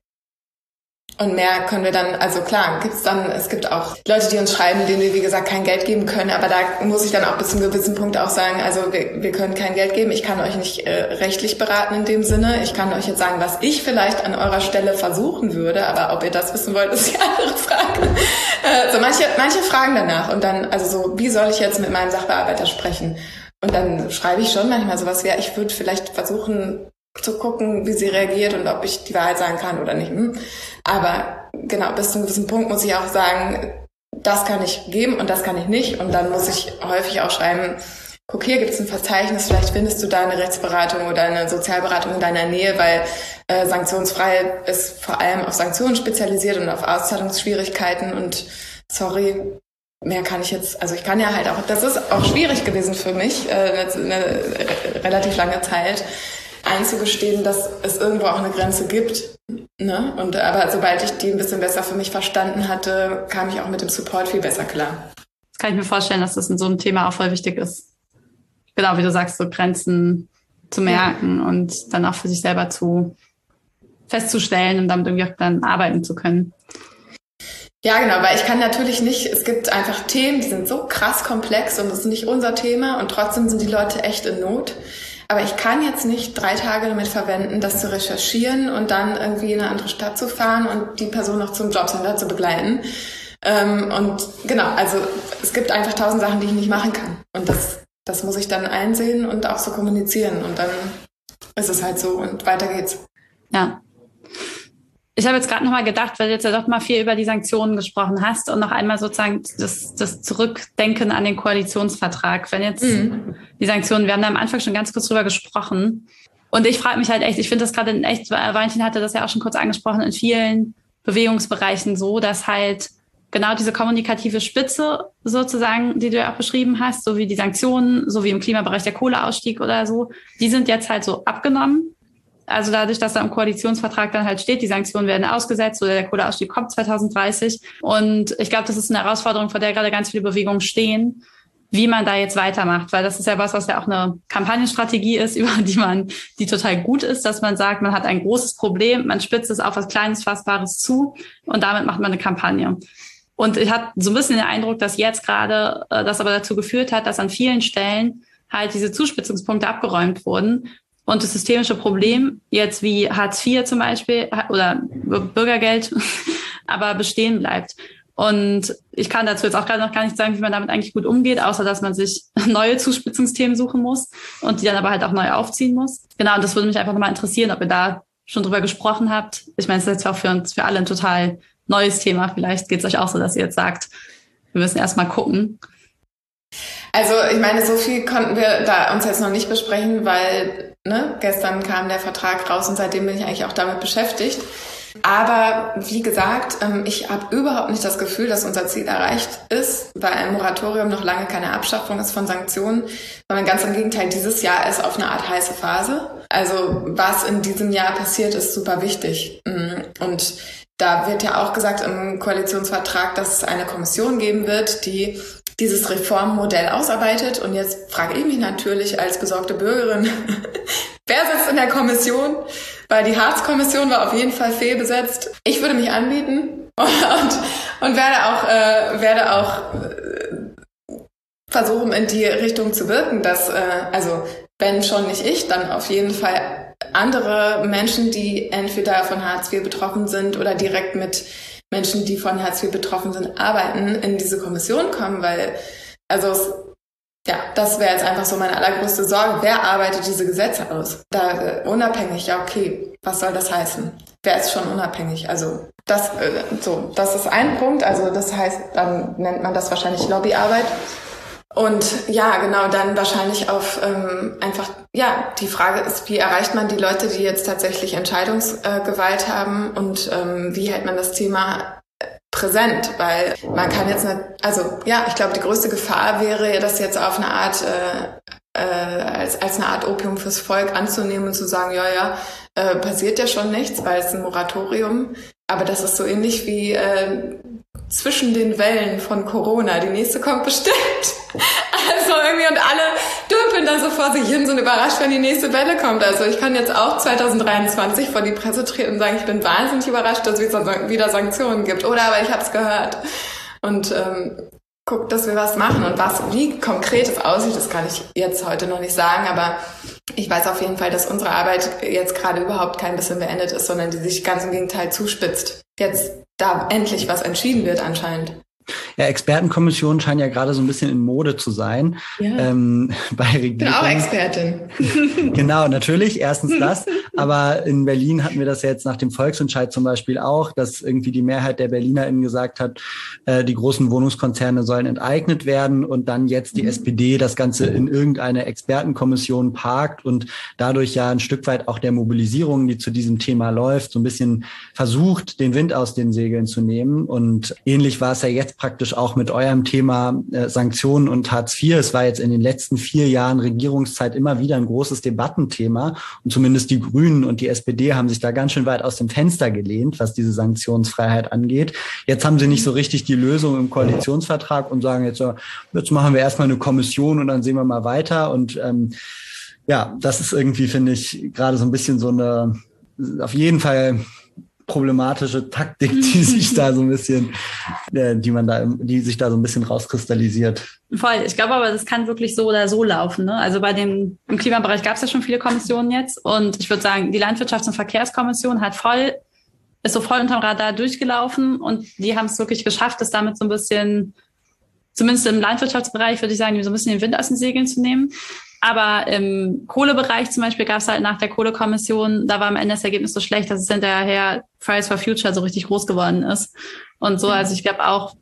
[SPEAKER 3] Und mehr können wir dann, also klar, gibt's dann, es gibt auch Leute, die uns schreiben, denen wir, wie gesagt, kein Geld geben können, aber da muss ich dann auch bis zu einem gewissen Punkt auch sagen, also wir, wir können kein Geld geben, ich kann euch nicht äh, rechtlich beraten in dem Sinne, ich kann euch jetzt sagen, was ich vielleicht an eurer Stelle versuchen würde, aber ob ihr das wissen wollt, ist die andere Frage. Äh, so manche, manche fragen danach und dann, also so, wie soll ich jetzt mit meinem Sachbearbeiter sprechen? Und dann schreibe ich schon manchmal sowas, ja, ich würde vielleicht versuchen, zu gucken, wie sie reagiert und ob ich die Wahrheit sagen kann oder nicht. Hm. Aber genau, bis zu einem gewissen Punkt muss ich auch sagen, das kann ich geben und das kann ich nicht. Und dann muss ich häufig auch schreiben, guck, hier gibt es ein Verzeichnis, vielleicht findest du da eine Rechtsberatung oder eine Sozialberatung in deiner Nähe, weil äh, sanktionsfrei ist vor allem auf Sanktionen spezialisiert und auf Auszahlungsschwierigkeiten und sorry, mehr kann ich jetzt, also ich kann ja halt auch, das ist auch schwierig gewesen für mich, äh, eine, eine relativ lange Zeit, einzugestehen, dass es irgendwo auch eine Grenze gibt. Ne? Und aber sobald ich die ein bisschen besser für mich verstanden hatte, kam ich auch mit dem Support viel besser klar.
[SPEAKER 2] Das kann ich mir vorstellen, dass das in so einem Thema auch voll wichtig ist. Genau, wie du sagst, so Grenzen zu merken ja. und dann auch für sich selber zu festzustellen und damit irgendwie auch dann arbeiten zu können.
[SPEAKER 3] Ja, genau, weil ich kann natürlich nicht, es gibt einfach Themen, die sind so krass komplex und das ist nicht unser Thema und trotzdem sind die Leute echt in Not. Aber ich kann jetzt nicht drei Tage damit verwenden, das zu recherchieren und dann irgendwie in eine andere Stadt zu fahren und die Person noch zum Jobcenter zu begleiten. Ähm, und genau, also es gibt einfach tausend Sachen, die ich nicht machen kann. Und das, das muss ich dann einsehen und auch so kommunizieren. Und dann ist es halt so und weiter geht's.
[SPEAKER 2] Ja, ich habe jetzt gerade nochmal gedacht, weil du jetzt ja doch mal viel über die Sanktionen gesprochen hast und noch einmal sozusagen das, das Zurückdenken an den Koalitionsvertrag. Wenn jetzt mhm. die Sanktionen, wir haben da am Anfang schon ganz kurz drüber gesprochen. Und ich frage mich halt echt, ich finde das gerade in echt, Valentin hatte das ja auch schon kurz angesprochen, in vielen Bewegungsbereichen so, dass halt genau diese kommunikative Spitze sozusagen, die du ja auch beschrieben hast, so wie die Sanktionen, so wie im Klimabereich der Kohleausstieg oder so, die sind jetzt halt so abgenommen also dadurch, dass da im Koalitionsvertrag dann halt steht, die Sanktionen werden ausgesetzt oder der Kohleausstieg kommt 2030. Und ich glaube, das ist eine Herausforderung, vor der gerade ganz viele Bewegungen stehen, wie man da jetzt weitermacht, weil das ist ja was, was ja auch eine Kampagnenstrategie ist, über die man, die total gut ist, dass man sagt, man hat ein großes Problem, man spitzt es auf was Kleines, Fassbares zu und damit macht man eine Kampagne. Und ich hatte so ein bisschen den Eindruck, dass jetzt gerade äh, das aber dazu geführt hat, dass an vielen Stellen halt diese Zuspitzungspunkte abgeräumt wurden und das systemische Problem, jetzt wie Hartz IV zum Beispiel oder Bürgergeld, aber bestehen bleibt. Und ich kann dazu jetzt auch gerade noch gar nicht sagen, wie man damit eigentlich gut umgeht, außer dass man sich neue Zuspitzungsthemen suchen muss und die dann aber halt auch neu aufziehen muss. Genau, und das würde mich einfach nochmal interessieren, ob ihr da schon drüber gesprochen habt. Ich meine, es ist jetzt auch für uns, für alle ein total neues Thema. Vielleicht geht es euch auch so, dass ihr jetzt sagt, wir müssen erst mal gucken.
[SPEAKER 3] Also ich meine, so viel konnten wir da uns jetzt noch nicht besprechen, weil ne, gestern kam der Vertrag raus und seitdem bin ich eigentlich auch damit beschäftigt. Aber wie gesagt, ähm, ich habe überhaupt nicht das Gefühl, dass unser Ziel erreicht ist, weil ein Moratorium noch lange keine Abschaffung ist von Sanktionen, sondern ganz im Gegenteil, dieses Jahr ist auf eine Art heiße Phase. Also was in diesem Jahr passiert, ist super wichtig. Mm, und da wird ja auch gesagt im Koalitionsvertrag, dass es eine Kommission geben wird, die dieses Reformmodell ausarbeitet. Und jetzt frage ich mich natürlich als besorgte Bürgerin, wer sitzt in der Kommission? Weil die Harz-Kommission war auf jeden Fall fehlbesetzt. Ich würde mich anbieten und, und werde auch, äh, werde auch äh, versuchen, in die Richtung zu wirken, dass, äh, also wenn schon nicht ich, dann auf jeden Fall andere Menschen, die entweder von Hartz IV betroffen sind oder direkt mit Menschen, die von Hartz IV betroffen sind, arbeiten, in diese Kommission kommen, weil, also, ja, das wäre jetzt einfach so meine allergrößte Sorge. Wer arbeitet diese Gesetze aus? Da äh, unabhängig, ja, okay, was soll das heißen? Wer ist schon unabhängig? Also, das, äh, so, das ist ein Punkt. Also, das heißt, dann nennt man das wahrscheinlich Lobbyarbeit. Und ja, genau, dann wahrscheinlich auf ähm, einfach, ja, die Frage ist, wie erreicht man die Leute, die jetzt tatsächlich Entscheidungsgewalt äh, haben und ähm, wie hält man das Thema äh, präsent, weil man kann jetzt nicht, also ja, ich glaube, die größte Gefahr wäre, das jetzt auf eine Art äh, äh, als als eine Art Opium fürs Volk anzunehmen und zu sagen, ja, ja, äh, passiert ja schon nichts, weil es ein Moratorium. Aber das ist so ähnlich wie äh, zwischen den Wellen von Corona. Die nächste kommt bestimmt. Also irgendwie und alle dümpeln dann so vor sich hin, sind überrascht, wenn die nächste Welle kommt. Also ich kann jetzt auch 2023 vor die Presse treten und sagen, ich bin wahnsinnig überrascht, dass es wieder Sanktionen gibt. Oder aber ich habe es gehört. Und ähm, guckt, dass wir was machen. Und was, wie konkret es aussieht, das kann ich jetzt heute noch nicht sagen, aber ich weiß auf jeden Fall, dass unsere Arbeit jetzt gerade überhaupt kein bisschen beendet ist, sondern die sich ganz im Gegenteil zuspitzt. Jetzt da endlich was entschieden wird anscheinend.
[SPEAKER 1] Ja, Expertenkommissionen scheinen ja gerade so ein bisschen in Mode zu sein. Ja. Ähm, bei Regierung. Ich
[SPEAKER 3] bin auch Expertin.
[SPEAKER 1] genau, natürlich. Erstens das. Aber in Berlin hatten wir das jetzt nach dem Volksentscheid zum Beispiel auch, dass irgendwie die Mehrheit der BerlinerInnen gesagt hat, äh, die großen Wohnungskonzerne sollen enteignet werden und dann jetzt die mhm. SPD das Ganze in irgendeine Expertenkommission parkt und dadurch ja ein Stück weit auch der Mobilisierung, die zu diesem Thema läuft, so ein bisschen versucht, den Wind aus den Segeln zu nehmen. Und ähnlich war es ja jetzt praktisch auch mit eurem Thema äh, Sanktionen und Hartz IV. Es war jetzt in den letzten vier Jahren Regierungszeit immer wieder ein großes Debattenthema. Und zumindest die Grünen und die SPD haben sich da ganz schön weit aus dem Fenster gelehnt, was diese Sanktionsfreiheit angeht. Jetzt haben sie nicht so richtig die Lösung im Koalitionsvertrag und sagen jetzt, jetzt machen wir erstmal eine Kommission und dann sehen wir mal weiter. Und ähm, ja, das ist irgendwie, finde ich, gerade so ein bisschen so eine, auf jeden Fall problematische Taktik, die sich da so ein bisschen, äh, die man da, die sich da so ein bisschen rauskristallisiert.
[SPEAKER 2] Voll. Ich glaube aber, das kann wirklich so oder so laufen. Ne? Also bei dem im Klimabereich gab es ja schon viele Kommissionen jetzt und ich würde sagen, die Landwirtschafts- und Verkehrskommission hat voll ist so voll unterm Radar durchgelaufen und die haben es wirklich geschafft, das damit so ein bisschen, zumindest im Landwirtschaftsbereich würde ich sagen, so ein bisschen den Wind aus den Segeln zu nehmen. Aber im Kohlebereich zum Beispiel gab es halt nach der Kohlekommission, da war am Ende das Ergebnis so schlecht, dass es hinterher Fridays for Future so richtig groß geworden ist. Und so, mhm. also ich glaube auch,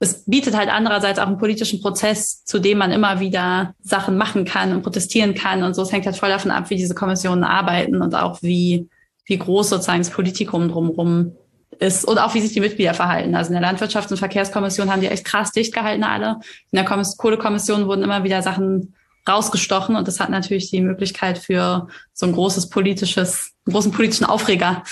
[SPEAKER 2] es bietet halt andererseits auch einen politischen Prozess, zu dem man immer wieder Sachen machen kann und protestieren kann. Und so, es hängt halt voll davon ab, wie diese Kommissionen arbeiten und auch wie, wie groß sozusagen das Politikum drumherum ist und auch wie sich die Mitglieder verhalten. Also in der Landwirtschafts- und Verkehrskommission haben die echt krass dicht gehalten alle. In der Kohlekommission wurden immer wieder Sachen rausgestochen und das hat natürlich die Möglichkeit für so ein großes politisches, einen großen politischen Aufreger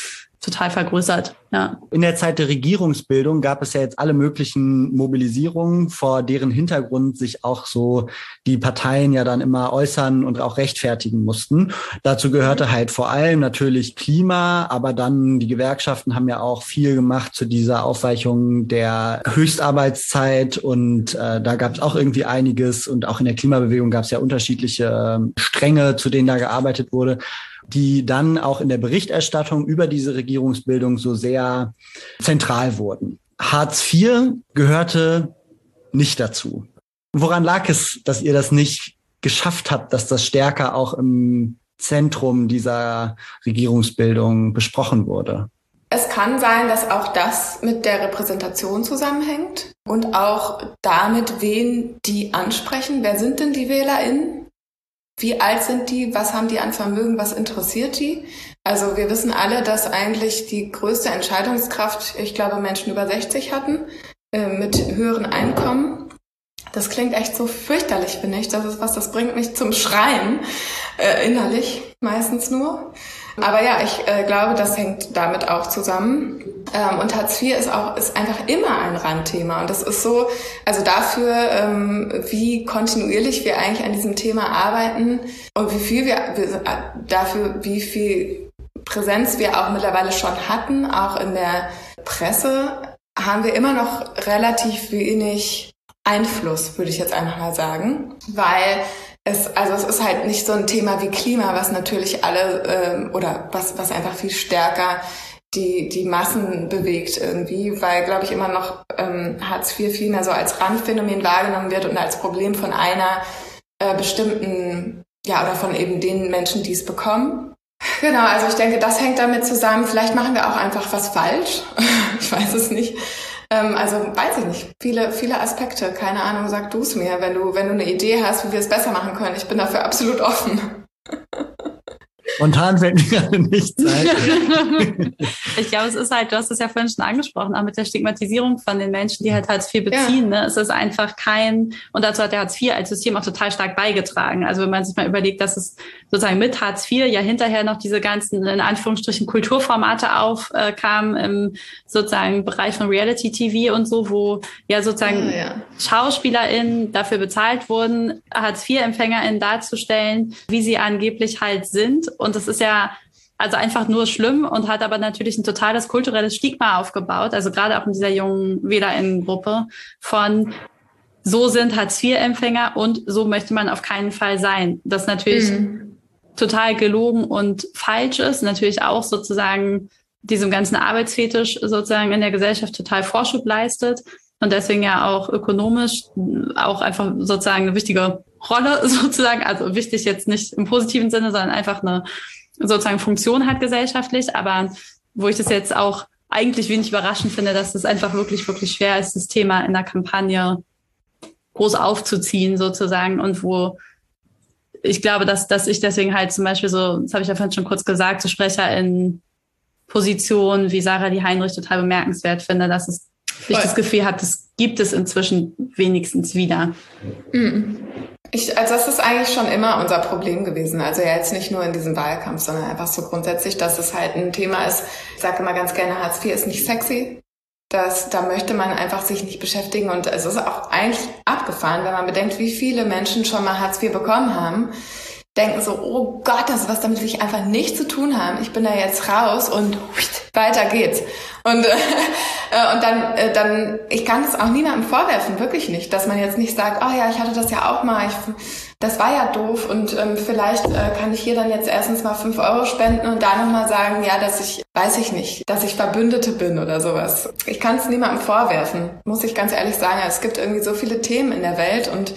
[SPEAKER 2] total vergrößert. Ja.
[SPEAKER 1] In der Zeit der Regierungsbildung gab es ja jetzt alle möglichen Mobilisierungen, vor deren Hintergrund sich auch so die Parteien ja dann immer äußern und auch rechtfertigen mussten. Dazu gehörte halt vor allem natürlich Klima, aber dann die Gewerkschaften haben ja auch viel gemacht zu dieser Aufweichung der Höchstarbeitszeit und äh, da gab es auch irgendwie einiges und auch in der Klimabewegung gab es ja unterschiedliche äh, Stränge, zu denen da gearbeitet wurde die dann auch in der Berichterstattung über diese Regierungsbildung so sehr zentral wurden. Hartz IV gehörte nicht dazu. Woran lag es, dass ihr das nicht geschafft habt, dass das stärker auch im Zentrum dieser Regierungsbildung besprochen wurde?
[SPEAKER 3] Es kann sein, dass auch das mit der Repräsentation zusammenhängt und auch damit, wen die ansprechen. Wer sind denn die WählerInnen? Wie alt sind die? Was haben die an Vermögen? Was interessiert die? Also wir wissen alle, dass eigentlich die größte Entscheidungskraft, ich glaube, Menschen über 60 hatten, äh, mit höheren Einkommen. Das klingt echt so fürchterlich, finde ich. Das ist was, das bringt mich zum Schreien, äh, innerlich meistens nur. Aber ja, ich äh, glaube, das hängt damit auch zusammen. Ähm, und Hartz IV ist auch ist einfach immer ein Randthema. Und das ist so, also dafür, ähm, wie kontinuierlich wir eigentlich an diesem Thema arbeiten und wie viel wir, wir dafür, wie viel Präsenz wir auch mittlerweile schon hatten, auch in der Presse, haben wir immer noch relativ wenig Einfluss, würde ich jetzt einfach mal sagen, weil es, also es ist halt nicht so ein Thema wie Klima, was natürlich alle ähm, oder was, was einfach viel stärker die, die Massen bewegt irgendwie, weil, glaube ich, immer noch ähm, Hartz IV viel mehr so als Randphänomen wahrgenommen wird und als Problem von einer äh, bestimmten, ja, oder von eben den Menschen, die es bekommen. Genau, also ich denke, das hängt damit zusammen. Vielleicht machen wir auch einfach was falsch. ich weiß es nicht. Ähm, also weiß ich nicht. Viele, viele Aspekte. Keine Ahnung, sag du es mir, wenn du, wenn du eine Idee hast, wie wir es besser machen können. Ich bin dafür absolut offen.
[SPEAKER 1] Spontan fällt mir gerade nichts
[SPEAKER 2] ein. ich glaube, es ist halt, du hast es ja vorhin schon angesprochen, auch mit der Stigmatisierung von den Menschen, die halt Hartz IV beziehen. Ja. Ne? Es ist einfach kein, und dazu hat der Hartz IV als System auch total stark beigetragen. Also wenn man sich mal überlegt, dass es sozusagen mit Hartz IV ja hinterher noch diese ganzen, in Anführungsstrichen, Kulturformate aufkam äh, im sozusagen Bereich von Reality TV und so, wo ja sozusagen oh, ja. SchauspielerInnen dafür bezahlt wurden, Hartz IV-EmpfängerInnen darzustellen, wie sie angeblich halt sind und das ist ja also einfach nur schlimm und hat aber natürlich ein totales kulturelles Stigma aufgebaut. Also gerade auch in dieser jungen WählerInnen-Gruppe von so sind Hartz-IV-Empfänger und so möchte man auf keinen Fall sein. Das natürlich mhm. total gelogen und falsch ist. Natürlich auch sozusagen diesem ganzen Arbeitsfetisch sozusagen in der Gesellschaft total Vorschub leistet und deswegen ja auch ökonomisch auch einfach sozusagen eine wichtige Rolle sozusagen, also wichtig jetzt nicht im positiven Sinne, sondern einfach eine sozusagen Funktion hat gesellschaftlich, aber wo ich das jetzt auch eigentlich wenig überraschend finde, dass es einfach wirklich, wirklich schwer ist, das Thema in der Kampagne groß aufzuziehen sozusagen und wo ich glaube, dass, dass ich deswegen halt zum Beispiel so, das habe ich ja vorhin schon kurz gesagt, so Sprecher in Positionen wie Sarah die Heinrich total bemerkenswert finde, dass es ich das Gefühl habe, das gibt es inzwischen wenigstens wieder.
[SPEAKER 3] Mhm. Ich, also das ist eigentlich schon immer unser Problem gewesen. Also ja jetzt nicht nur in diesem Wahlkampf, sondern einfach so grundsätzlich, dass es halt ein Thema ist. Ich sage immer ganz gerne, Hartz IV ist nicht sexy. Das, da möchte man einfach sich nicht beschäftigen. Und es ist auch eigentlich abgefahren, wenn man bedenkt, wie viele Menschen schon mal Hartz IV bekommen haben denken so, oh Gott, das was damit will ich einfach nichts zu tun haben. Ich bin da jetzt raus und weiter geht's. Und, äh, und dann, äh, dann, ich kann es auch niemandem vorwerfen, wirklich nicht, dass man jetzt nicht sagt, oh ja, ich hatte das ja auch mal, ich, das war ja doof und ähm, vielleicht äh, kann ich hier dann jetzt erstens mal fünf Euro spenden und da nochmal sagen, ja, dass ich, weiß ich nicht, dass ich Verbündete bin oder sowas. Ich kann es niemandem vorwerfen, muss ich ganz ehrlich sagen. Es gibt irgendwie so viele Themen in der Welt und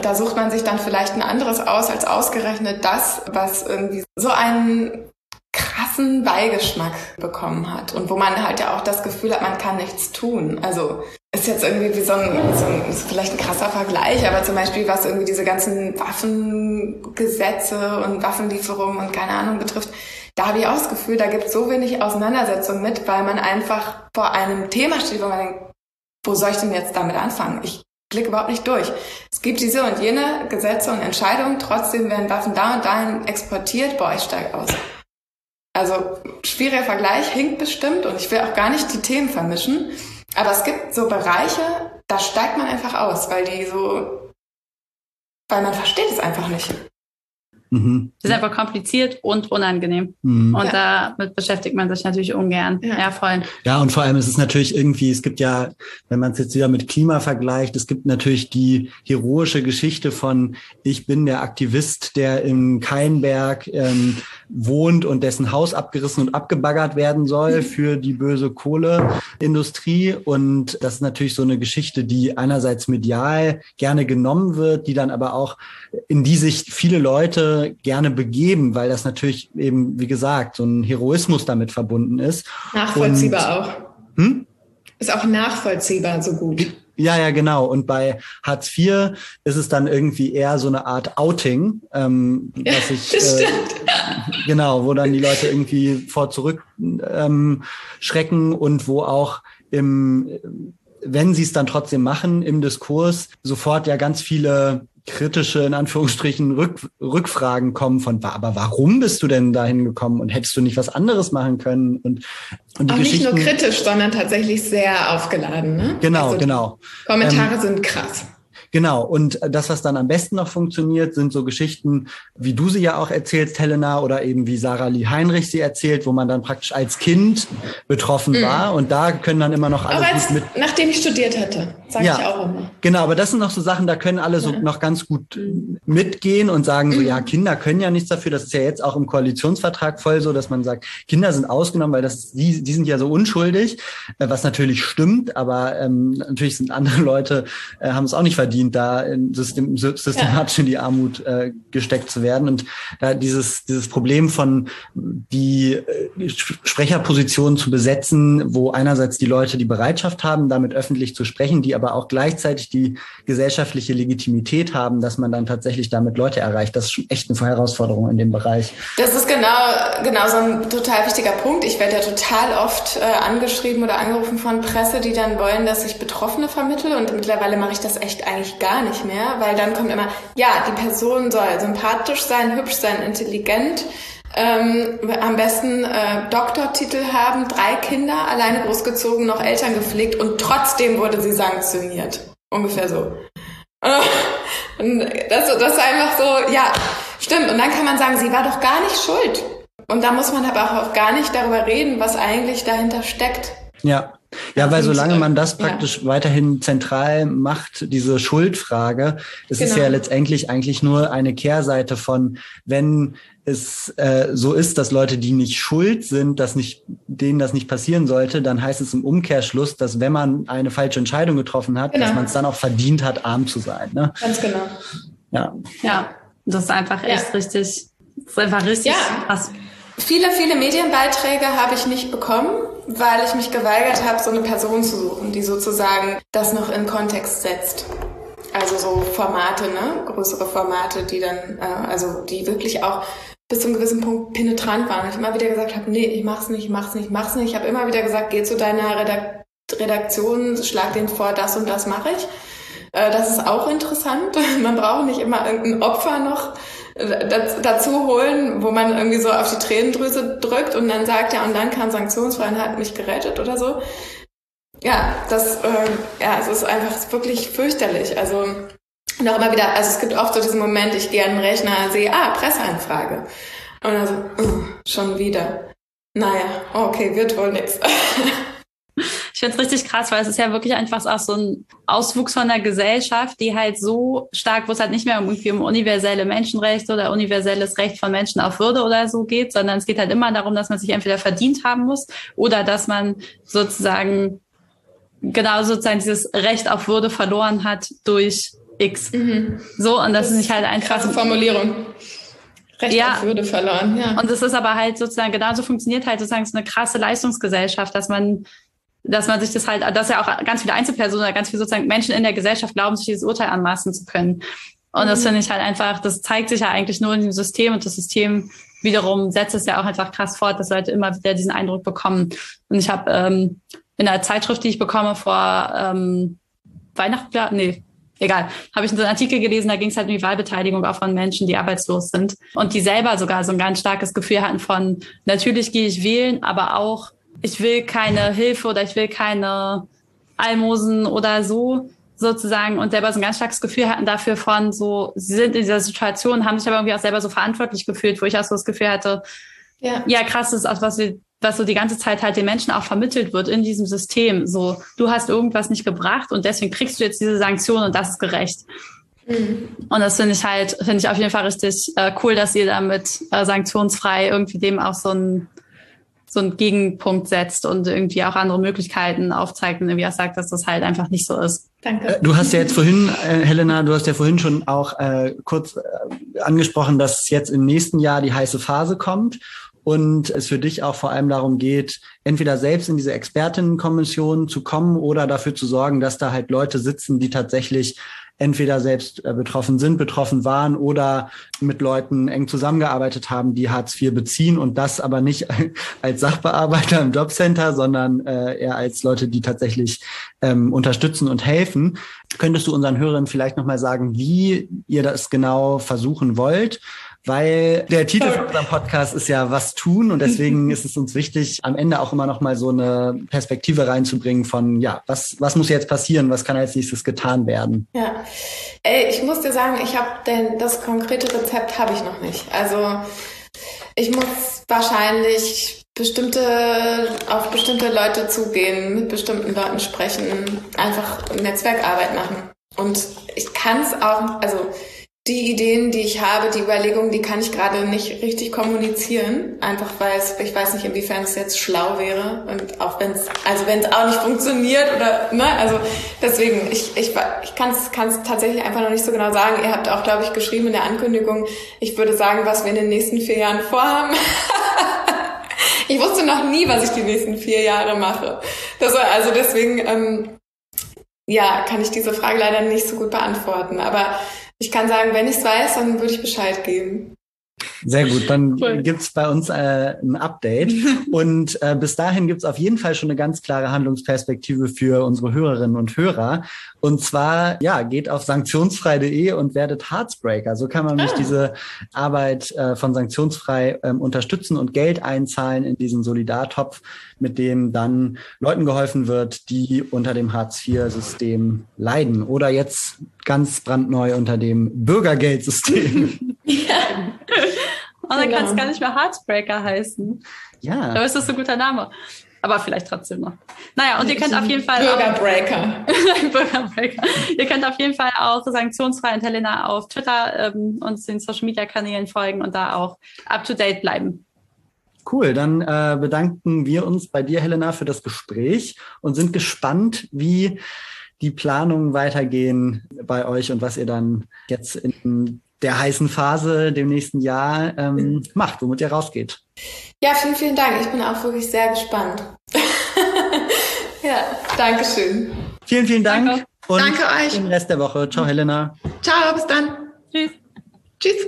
[SPEAKER 3] da sucht man sich dann vielleicht ein anderes aus als ausgerechnet das, was irgendwie so einen krassen Beigeschmack bekommen hat und wo man halt ja auch das Gefühl hat, man kann nichts tun. Also ist jetzt irgendwie wie so ein, so ein vielleicht ein krasser Vergleich, aber zum Beispiel was irgendwie diese ganzen Waffengesetze und Waffenlieferungen und keine Ahnung betrifft, da habe ich auch das Gefühl, da gibt es so wenig Auseinandersetzung mit, weil man einfach vor einem Thema steht, wo man denkt, wo soll ich denn jetzt damit anfangen? Ich blicke überhaupt nicht durch. Es gibt diese und jene Gesetze und Entscheidungen, trotzdem werden Waffen da und dahin exportiert, boah, ich steige aus. Also schwieriger Vergleich, hinkt bestimmt und ich will auch gar nicht die Themen vermischen, aber es gibt so Bereiche, da steigt man einfach aus, weil die so, weil man versteht es einfach nicht.
[SPEAKER 2] Mhm. Das ist einfach kompliziert und unangenehm. Mhm. Und ja. damit beschäftigt man sich natürlich ungern. Ja. ja, voll.
[SPEAKER 1] Ja, und vor allem ist es natürlich irgendwie, es gibt ja, wenn man es jetzt wieder mit Klima vergleicht, es gibt natürlich die heroische Geschichte von, ich bin der Aktivist, der im Keinberg ähm, wohnt und dessen Haus abgerissen und abgebaggert werden soll mhm. für die böse Kohleindustrie. Und das ist natürlich so eine Geschichte, die einerseits medial gerne genommen wird, die dann aber auch, in die sich viele Leute gerne begeben, weil das natürlich eben, wie gesagt, so ein Heroismus damit verbunden ist.
[SPEAKER 3] Nachvollziehbar Und, auch. Hm? Ist auch nachvollziehbar so gut.
[SPEAKER 1] Ja, ja, genau. Und bei Hartz IV ist es dann irgendwie eher so eine Art Outing, ähm, ja, dass ich äh, genau, wo dann die Leute irgendwie vor zurück ähm, schrecken und wo auch im wenn sie es dann trotzdem machen im Diskurs, sofort ja ganz viele kritische, in Anführungsstrichen, Rück, Rückfragen kommen von, aber warum bist du denn dahin gekommen und hättest du nicht was anderes machen können? Und,
[SPEAKER 3] und die Auch nicht nur kritisch, sondern tatsächlich sehr aufgeladen. Ne?
[SPEAKER 1] Genau, also genau.
[SPEAKER 3] Kommentare ähm, sind krass.
[SPEAKER 1] Genau. Und das, was dann am besten noch funktioniert, sind so Geschichten, wie du sie ja auch erzählst, Helena, oder eben wie Sarah Lee Heinrich sie erzählt, wo man dann praktisch als Kind betroffen mhm. war. Und da können dann immer noch alle
[SPEAKER 3] als, mit. Nachdem ich studiert hatte, sage ja, ich auch immer.
[SPEAKER 1] Genau, aber das sind noch so Sachen, da können alle so ja. noch ganz gut mitgehen und sagen so, mhm. ja, Kinder können ja nichts dafür. Das ist ja jetzt auch im Koalitionsvertrag voll so, dass man sagt, Kinder sind ausgenommen, weil das, die, die sind ja so unschuldig, äh, was natürlich stimmt, aber ähm, natürlich sind andere Leute, äh, haben es auch nicht verdient verdient, da in System, systematisch in die Armut äh, gesteckt zu werden. Und da dieses, dieses Problem von die äh, Sprecherpositionen zu besetzen, wo einerseits die Leute die Bereitschaft haben, damit öffentlich zu sprechen, die aber auch gleichzeitig die gesellschaftliche Legitimität haben, dass man dann tatsächlich damit Leute erreicht. Das ist schon echt eine Herausforderung in dem Bereich.
[SPEAKER 3] Das ist genau, genau so ein total wichtiger Punkt. Ich werde ja total oft äh, angeschrieben oder angerufen von Presse, die dann wollen, dass ich Betroffene vermittle. Und mittlerweile mache ich das echt eigentlich gar nicht mehr, weil dann kommt immer, ja, die Person soll sympathisch sein, hübsch sein, intelligent, ähm, am besten äh, Doktortitel haben, drei Kinder, alleine großgezogen, noch Eltern gepflegt und trotzdem wurde sie sanktioniert. Ungefähr so. Und das, das ist einfach so, ja, stimmt. Und dann kann man sagen, sie war doch gar nicht schuld. Und da muss man aber auch gar nicht darüber reden, was eigentlich dahinter steckt.
[SPEAKER 1] Ja. Ja, weil solange man das praktisch ja. weiterhin zentral macht, diese Schuldfrage, es genau. ist ja letztendlich eigentlich nur eine Kehrseite von, wenn es äh, so ist, dass Leute, die nicht schuld sind, dass nicht, denen das nicht passieren sollte, dann heißt es im Umkehrschluss, dass wenn man eine falsche Entscheidung getroffen hat, genau. dass man es dann auch verdient hat, arm zu sein. Ne?
[SPEAKER 3] Ganz genau.
[SPEAKER 2] Ja. Ja, das ist einfach echt ja. richtig, das ist einfach richtig
[SPEAKER 3] ja. krass. Viele, viele Medienbeiträge habe ich nicht bekommen, weil ich mich geweigert habe, so eine Person zu suchen, die sozusagen das noch in Kontext setzt. Also so Formate, ne? Größere Formate, die dann, äh, also die wirklich auch bis zu einem gewissen Punkt penetrant waren. Ich immer wieder gesagt habe, nee, ich mach's nicht, ich mach's nicht, ich mach's nicht. Ich habe immer wieder gesagt, geh zu deiner Redak Redaktion, schlag denen vor, das und das mache ich. Äh, das ist auch interessant. Man braucht nicht immer irgendein Opfer noch dazu holen, wo man irgendwie so auf die Tränendrüse drückt und dann sagt, ja, und dann kam sanktionsfrei und hat mich gerettet oder so. Ja, das, äh, ja, es ist einfach wirklich fürchterlich. Also auch immer wieder, also es gibt oft so diesen Moment, ich gehe an den Rechner, sehe, ah, Presseanfrage. Und dann so, uh, schon wieder. Naja, okay, wird wohl nix.
[SPEAKER 2] Ich finde es richtig krass, weil es ist ja wirklich einfach auch so ein Auswuchs von der Gesellschaft, die halt so stark, wo es halt nicht mehr irgendwie um universelle Menschenrechte oder universelles Recht von Menschen auf Würde oder so geht, sondern es geht halt immer darum, dass man sich entweder verdient haben muss oder dass man sozusagen genau sozusagen dieses Recht auf Würde verloren hat durch X. Mhm. So, und das, das ist nicht halt einfach.
[SPEAKER 3] Formulierung. Recht ja. auf Würde verloren, ja.
[SPEAKER 2] Und es ist aber halt sozusagen, genauso funktioniert halt sozusagen so eine krasse Leistungsgesellschaft, dass man dass man sich das halt, dass ja auch ganz viele Einzelpersonen, ganz viele sozusagen Menschen in der Gesellschaft glauben, sich dieses Urteil anmaßen zu können. Und das mhm. finde ich halt einfach, das zeigt sich ja eigentlich nur in dem System und das System wiederum setzt es ja auch einfach krass fort, dass Leute immer wieder diesen Eindruck bekommen. Und ich habe ähm, in der Zeitschrift, die ich bekomme vor ähm, Weihnachten, nee, egal, habe ich so einen Artikel gelesen, da ging es halt um die Wahlbeteiligung auch von Menschen, die arbeitslos sind und die selber sogar so ein ganz starkes Gefühl hatten von, natürlich gehe ich wählen, aber auch ich will keine Hilfe oder ich will keine Almosen oder so sozusagen und selber so ein ganz starkes Gefühl hatten dafür von so, sie sind in dieser Situation, haben sich aber irgendwie auch selber so verantwortlich gefühlt, wo ich auch so das Gefühl hatte, ja, ja krass, das ist auch was was so die ganze Zeit halt den Menschen auch vermittelt wird in diesem System. So, du hast irgendwas nicht gebracht und deswegen kriegst du jetzt diese Sanktion und das ist gerecht. Mhm. Und das finde ich halt, finde ich auf jeden Fall richtig äh, cool, dass ihr damit äh, sanktionsfrei irgendwie dem auch so ein so einen Gegenpunkt setzt und irgendwie auch andere Möglichkeiten aufzeigt und irgendwie auch sagt, dass das halt einfach nicht so ist.
[SPEAKER 1] Danke. Äh, du hast ja jetzt vorhin, äh, Helena, du hast ja vorhin schon auch äh, kurz äh, angesprochen, dass jetzt im nächsten Jahr die heiße Phase kommt und es für dich auch vor allem darum geht, entweder selbst in diese Expertinnenkommission zu kommen oder dafür zu sorgen, dass da halt Leute sitzen, die tatsächlich entweder selbst äh, betroffen sind, betroffen waren oder mit Leuten eng zusammengearbeitet haben, die Hartz IV beziehen und das aber nicht als Sachbearbeiter im Jobcenter, sondern äh, eher als Leute, die tatsächlich ähm, unterstützen und helfen. Könntest du unseren Hörern vielleicht nochmal sagen, wie ihr das genau versuchen wollt? Weil der Titel von unserem Podcast ist ja was tun und deswegen ist es uns wichtig, am Ende auch immer noch mal so eine Perspektive reinzubringen von, ja, was, was muss jetzt passieren, was kann als nächstes getan werden?
[SPEAKER 3] Ja, Ey, ich muss dir sagen, ich habe denn das konkrete Rezept habe ich noch nicht. Also ich muss wahrscheinlich bestimmte auf bestimmte Leute zugehen, mit bestimmten Leuten sprechen, einfach Netzwerkarbeit machen. Und ich kann es auch, also die Ideen, die ich habe, die Überlegungen, die kann ich gerade nicht richtig kommunizieren, einfach weil es, ich weiß nicht, inwiefern es jetzt schlau wäre und auch wenn es, also wenn es auch nicht funktioniert oder, ne, also deswegen, ich, ich, ich kann es tatsächlich einfach noch nicht so genau sagen. Ihr habt auch, glaube ich, geschrieben in der Ankündigung, ich würde sagen, was wir in den nächsten vier Jahren vorhaben. ich wusste noch nie, was ich die nächsten vier Jahre mache. Das war, also deswegen, ähm, ja, kann ich diese Frage leider nicht so gut beantworten, aber ich kann sagen, wenn ich es weiß, dann würde ich Bescheid geben.
[SPEAKER 1] Sehr gut, dann cool. gibt's bei uns äh, ein Update. und äh, bis dahin gibt's auf jeden Fall schon eine ganz klare Handlungsperspektive für unsere Hörerinnen und Hörer. Und zwar, ja, geht auf sanktionsfrei.de und werdet Heartsbreaker. So kann man ah. diese Arbeit äh, von Sanktionsfrei ähm, unterstützen und Geld einzahlen in diesen Solidartopf, mit dem dann Leuten geholfen wird, die unter dem Hartz-IV-System leiden oder jetzt ganz brandneu unter dem Bürgergeldsystem.
[SPEAKER 2] ja. Und dann genau. kann es gar nicht mehr Heartbreaker heißen. Ja. Aber ist das ein guter Name. Aber vielleicht trotzdem noch. Naja, und ihr könnt auf jeden Fall.
[SPEAKER 3] Bürgerbreaker.
[SPEAKER 2] Bürgerbreaker. ihr könnt auf jeden Fall auch sanktionsfrei und Helena auf Twitter ähm, uns den Social Media Kanälen folgen und da auch up to date bleiben.
[SPEAKER 1] Cool, dann äh, bedanken wir uns bei dir, Helena, für das Gespräch und sind gespannt, wie die Planungen weitergehen bei euch und was ihr dann jetzt in der heißen Phase dem nächsten Jahr ähm, macht, womit ihr rausgeht.
[SPEAKER 3] Ja, vielen, vielen Dank. Ich bin auch wirklich sehr gespannt. ja, danke schön.
[SPEAKER 1] Vielen, vielen Dank.
[SPEAKER 3] Danke. Und danke euch.
[SPEAKER 1] Den Rest der Woche. Ciao, Helena.
[SPEAKER 3] Ciao, bis dann.
[SPEAKER 2] Tschüss.
[SPEAKER 3] Tschüss.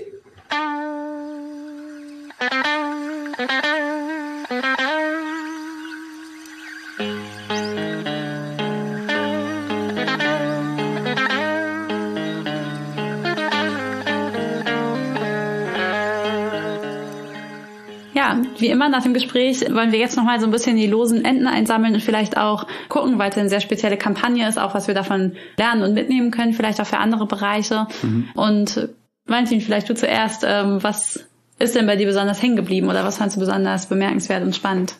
[SPEAKER 2] Wie immer nach dem Gespräch wollen wir jetzt nochmal so ein bisschen die losen Enden einsammeln und vielleicht auch gucken, weil es eine sehr spezielle Kampagne ist, auch was wir davon lernen und mitnehmen können, vielleicht auch für andere Bereiche. Mhm. Und Valentin, vielleicht du zuerst, ähm, was ist denn bei dir besonders hängen geblieben oder was fandst du besonders bemerkenswert und spannend?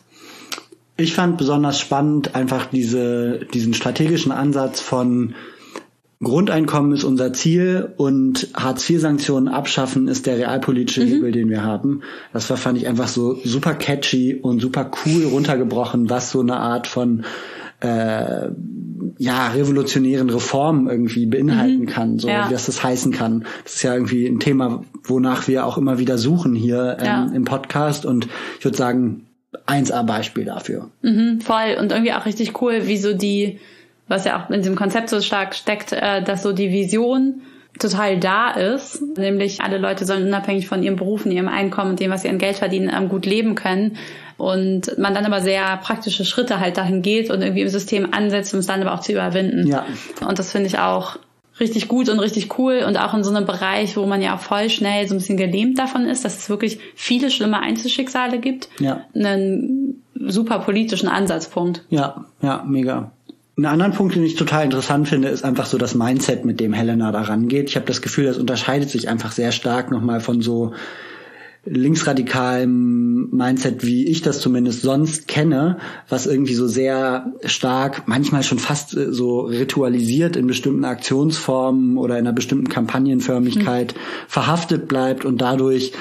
[SPEAKER 1] Ich fand besonders spannend einfach diese, diesen strategischen Ansatz von Grundeinkommen ist unser Ziel und Hartz-IV-Sanktionen abschaffen ist der realpolitische mhm. Hebel, den wir haben. Das war, fand ich einfach so super catchy und super cool runtergebrochen, was so eine Art von äh, ja, revolutionären Reformen irgendwie beinhalten mhm. kann, so ja. wie das das heißen kann. Das ist ja irgendwie ein Thema, wonach wir auch immer wieder suchen hier ähm, ja. im Podcast und ich würde sagen, 1A-Beispiel dafür.
[SPEAKER 2] Mhm, voll und irgendwie auch richtig cool, wie so die was ja auch in diesem Konzept so stark steckt, äh, dass so die Vision total da ist, nämlich alle Leute sollen unabhängig von ihrem Berufen, ihrem Einkommen und dem, was sie an Geld verdienen, ähm, gut leben können. Und man dann aber sehr praktische Schritte halt dahin geht und irgendwie im System ansetzt, um es dann aber auch zu überwinden. Ja. Und das finde ich auch richtig gut und richtig cool und auch in so einem Bereich, wo man ja auch voll schnell so ein bisschen gelähmt davon ist, dass es wirklich viele schlimme Einzelschicksale gibt. Ja. Einen super politischen Ansatzpunkt.
[SPEAKER 1] Ja, ja, mega. Einen anderen Punkt, den ich total interessant finde, ist einfach so das Mindset, mit dem Helena da rangeht. Ich habe das Gefühl, das unterscheidet sich einfach sehr stark nochmal von so linksradikalem Mindset, wie ich das zumindest sonst kenne, was irgendwie so sehr stark, manchmal schon fast äh, so ritualisiert in bestimmten Aktionsformen oder in einer bestimmten Kampagnenförmigkeit mhm. verhaftet bleibt und dadurch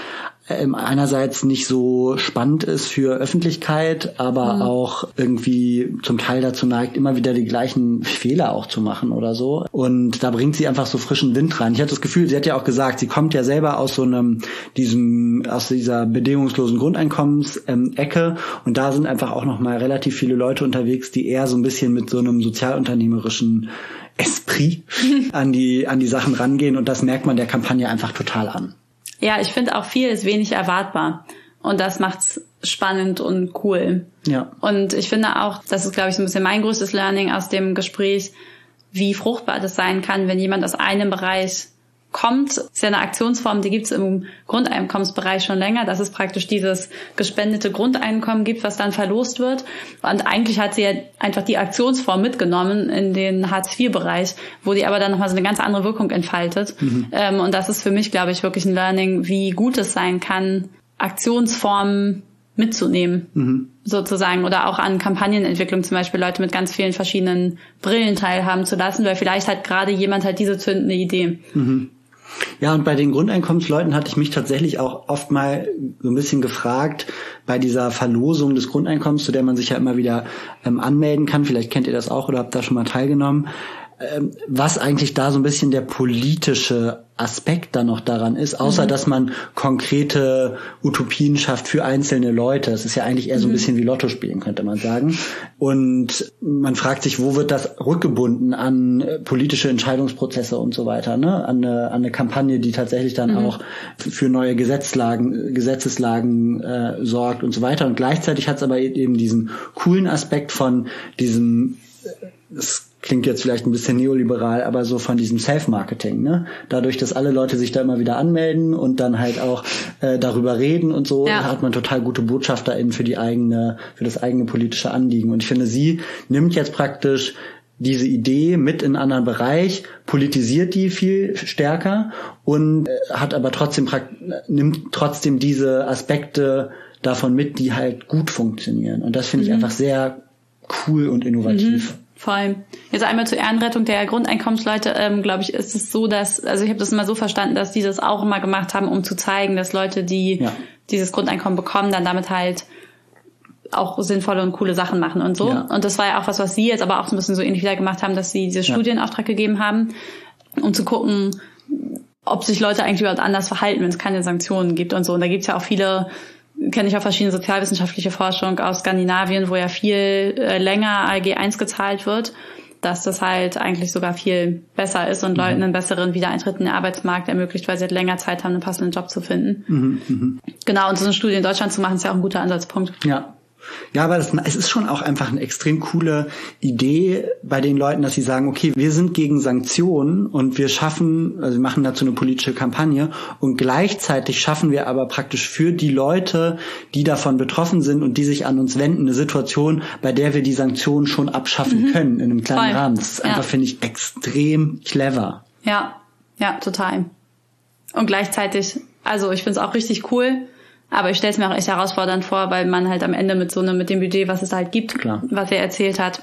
[SPEAKER 1] einerseits nicht so spannend ist für Öffentlichkeit, aber mhm. auch irgendwie zum Teil dazu neigt, immer wieder die gleichen Fehler auch zu machen oder so. Und da bringt sie einfach so frischen Wind rein. Ich hatte das Gefühl, sie hat ja auch gesagt, sie kommt ja selber aus so einem, diesem, aus dieser bedingungslosen Grundeinkommens-Ecke ähm, und da sind einfach auch nochmal relativ viele Leute unterwegs, die eher so ein bisschen mit so einem sozialunternehmerischen Esprit an die, an die Sachen rangehen und das merkt man der Kampagne einfach total an.
[SPEAKER 2] Ja, ich finde auch viel ist wenig erwartbar. Und das macht's spannend und cool. Ja. Und ich finde auch, das ist, glaube ich, so ein bisschen mein größtes Learning aus dem Gespräch, wie fruchtbar das sein kann, wenn jemand aus einem Bereich kommt, ist ja eine Aktionsform, die gibt es im Grundeinkommensbereich schon länger, dass es praktisch dieses gespendete Grundeinkommen gibt, was dann verlost wird. Und eigentlich hat sie ja einfach die Aktionsform mitgenommen in den Hartz-IV-Bereich, wo die aber dann nochmal so eine ganz andere Wirkung entfaltet. Mhm. Ähm, und das ist für mich, glaube ich, wirklich ein Learning, wie gut es sein kann, Aktionsformen mitzunehmen, mhm. sozusagen, oder auch an Kampagnenentwicklung zum Beispiel Leute mit ganz vielen verschiedenen Brillen teilhaben zu lassen, weil vielleicht hat gerade jemand halt diese zündende Idee. Mhm.
[SPEAKER 1] Ja, und bei den Grundeinkommensleuten hatte ich mich tatsächlich auch oft mal so ein bisschen gefragt, bei dieser Verlosung des Grundeinkommens, zu der man sich ja immer wieder ähm, anmelden kann, vielleicht kennt ihr das auch oder habt da schon mal teilgenommen, was eigentlich da so ein bisschen der politische Aspekt dann noch daran ist, außer mhm. dass man konkrete Utopien schafft für einzelne Leute. Das ist ja eigentlich eher so ein mhm. bisschen wie Lotto spielen, könnte man sagen. Und man fragt sich, wo wird das rückgebunden an äh, politische Entscheidungsprozesse und so weiter, ne? An eine, an eine Kampagne, die tatsächlich dann mhm. auch für neue Gesetzlagen, Gesetzeslagen äh, sorgt und so weiter. Und gleichzeitig hat es aber eben diesen coolen Aspekt von diesem es klingt jetzt vielleicht ein bisschen neoliberal, aber so von diesem Self-Marketing, ne? Dadurch, dass alle Leute sich da immer wieder anmelden und dann halt auch äh, darüber reden und so, ja. hat man total gute BotschafterInnen für die eigene, für das eigene politische Anliegen. Und ich finde, sie nimmt jetzt praktisch diese Idee mit in einen anderen Bereich, politisiert die viel stärker und äh, hat aber trotzdem nimmt trotzdem diese Aspekte davon mit, die halt gut funktionieren. Und das finde ich mhm. einfach sehr cool und innovativ.
[SPEAKER 2] Mhm. Voll. Jetzt einmal zur Ehrenrettung der Grundeinkommensleute, ähm, glaube ich, ist es so, dass, also ich habe das immer so verstanden, dass die das auch immer gemacht haben, um zu zeigen, dass Leute, die ja. dieses Grundeinkommen bekommen, dann damit halt auch sinnvolle und coole Sachen machen und so. Ja. Und das war ja auch was, was sie jetzt aber auch so ein bisschen so ähnlich wieder gemacht haben, dass sie diese Studienauftrag gegeben haben, um zu gucken, ob sich Leute eigentlich überhaupt anders verhalten, wenn es keine Sanktionen gibt und so. Und da gibt's ja auch viele kenne ich auch verschiedene sozialwissenschaftliche Forschung aus Skandinavien, wo ja viel äh, länger ALG 1 gezahlt wird, dass das halt eigentlich sogar viel besser ist und mhm. Leuten einen besseren Wiedereintritt in den Arbeitsmarkt ermöglicht, weil sie halt länger Zeit haben, einen passenden Job zu finden. Mhm, mh. Genau, und so eine Studie in Deutschland zu machen, ist ja auch ein guter Ansatzpunkt.
[SPEAKER 1] Ja. Ja, aber das, es ist schon auch einfach eine extrem coole Idee bei den Leuten, dass sie sagen, okay, wir sind gegen Sanktionen und wir schaffen, also wir machen dazu eine politische Kampagne und gleichzeitig schaffen wir aber praktisch für die Leute, die davon betroffen sind und die sich an uns wenden, eine Situation, bei der wir die Sanktionen schon abschaffen mhm. können in einem kleinen Voll. Rahmen. Das ist einfach, finde ich, extrem clever.
[SPEAKER 2] Ja, ja, total. Und gleichzeitig, also ich finde es auch richtig cool, aber ich stelle es mir auch echt herausfordernd vor, weil man halt am Ende mit so einem, mit dem Budget, was es halt gibt, Klar. was er erzählt hat,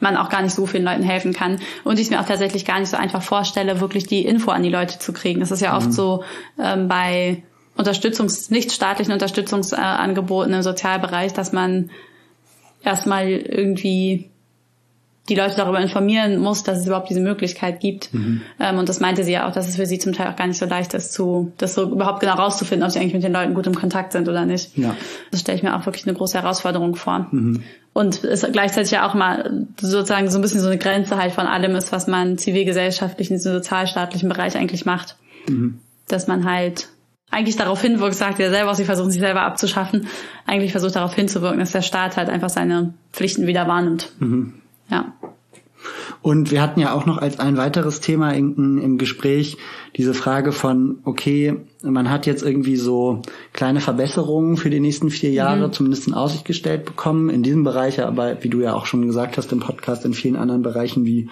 [SPEAKER 2] man auch gar nicht so vielen Leuten helfen kann. Und ich mir auch tatsächlich gar nicht so einfach vorstelle, wirklich die Info an die Leute zu kriegen. Das ist ja oft mhm. so ähm, bei Unterstützungs-, nicht staatlichen Unterstützungsangeboten im Sozialbereich, dass man erstmal irgendwie die Leute darüber informieren muss, dass es überhaupt diese Möglichkeit gibt. Mhm. Ähm, und das meinte sie ja auch, dass es für sie zum Teil auch gar nicht so leicht ist, zu, das so überhaupt genau rauszufinden, ob sie eigentlich mit den Leuten gut im Kontakt sind oder nicht. Ja. Das stelle ich mir auch wirklich eine große Herausforderung vor. Mhm. Und es gleichzeitig ja auch mal sozusagen so ein bisschen so eine Grenze halt von allem ist, was man zivilgesellschaftlich in diesem sozialstaatlichen Bereich eigentlich macht. Mhm. Dass man halt eigentlich darauf hinwirkt, sagt er selber, sie versuchen sich selber abzuschaffen, eigentlich versucht darauf hinzuwirken, dass der Staat halt einfach seine Pflichten wieder wahrnimmt. Mhm. Ja.
[SPEAKER 1] Und wir hatten ja auch noch als ein weiteres Thema in, im Gespräch diese Frage von, okay, man hat jetzt irgendwie so kleine Verbesserungen für die nächsten vier Jahre mhm. zumindest in Aussicht gestellt bekommen, in diesem Bereich, aber wie du ja auch schon gesagt hast im Podcast, in vielen anderen Bereichen wie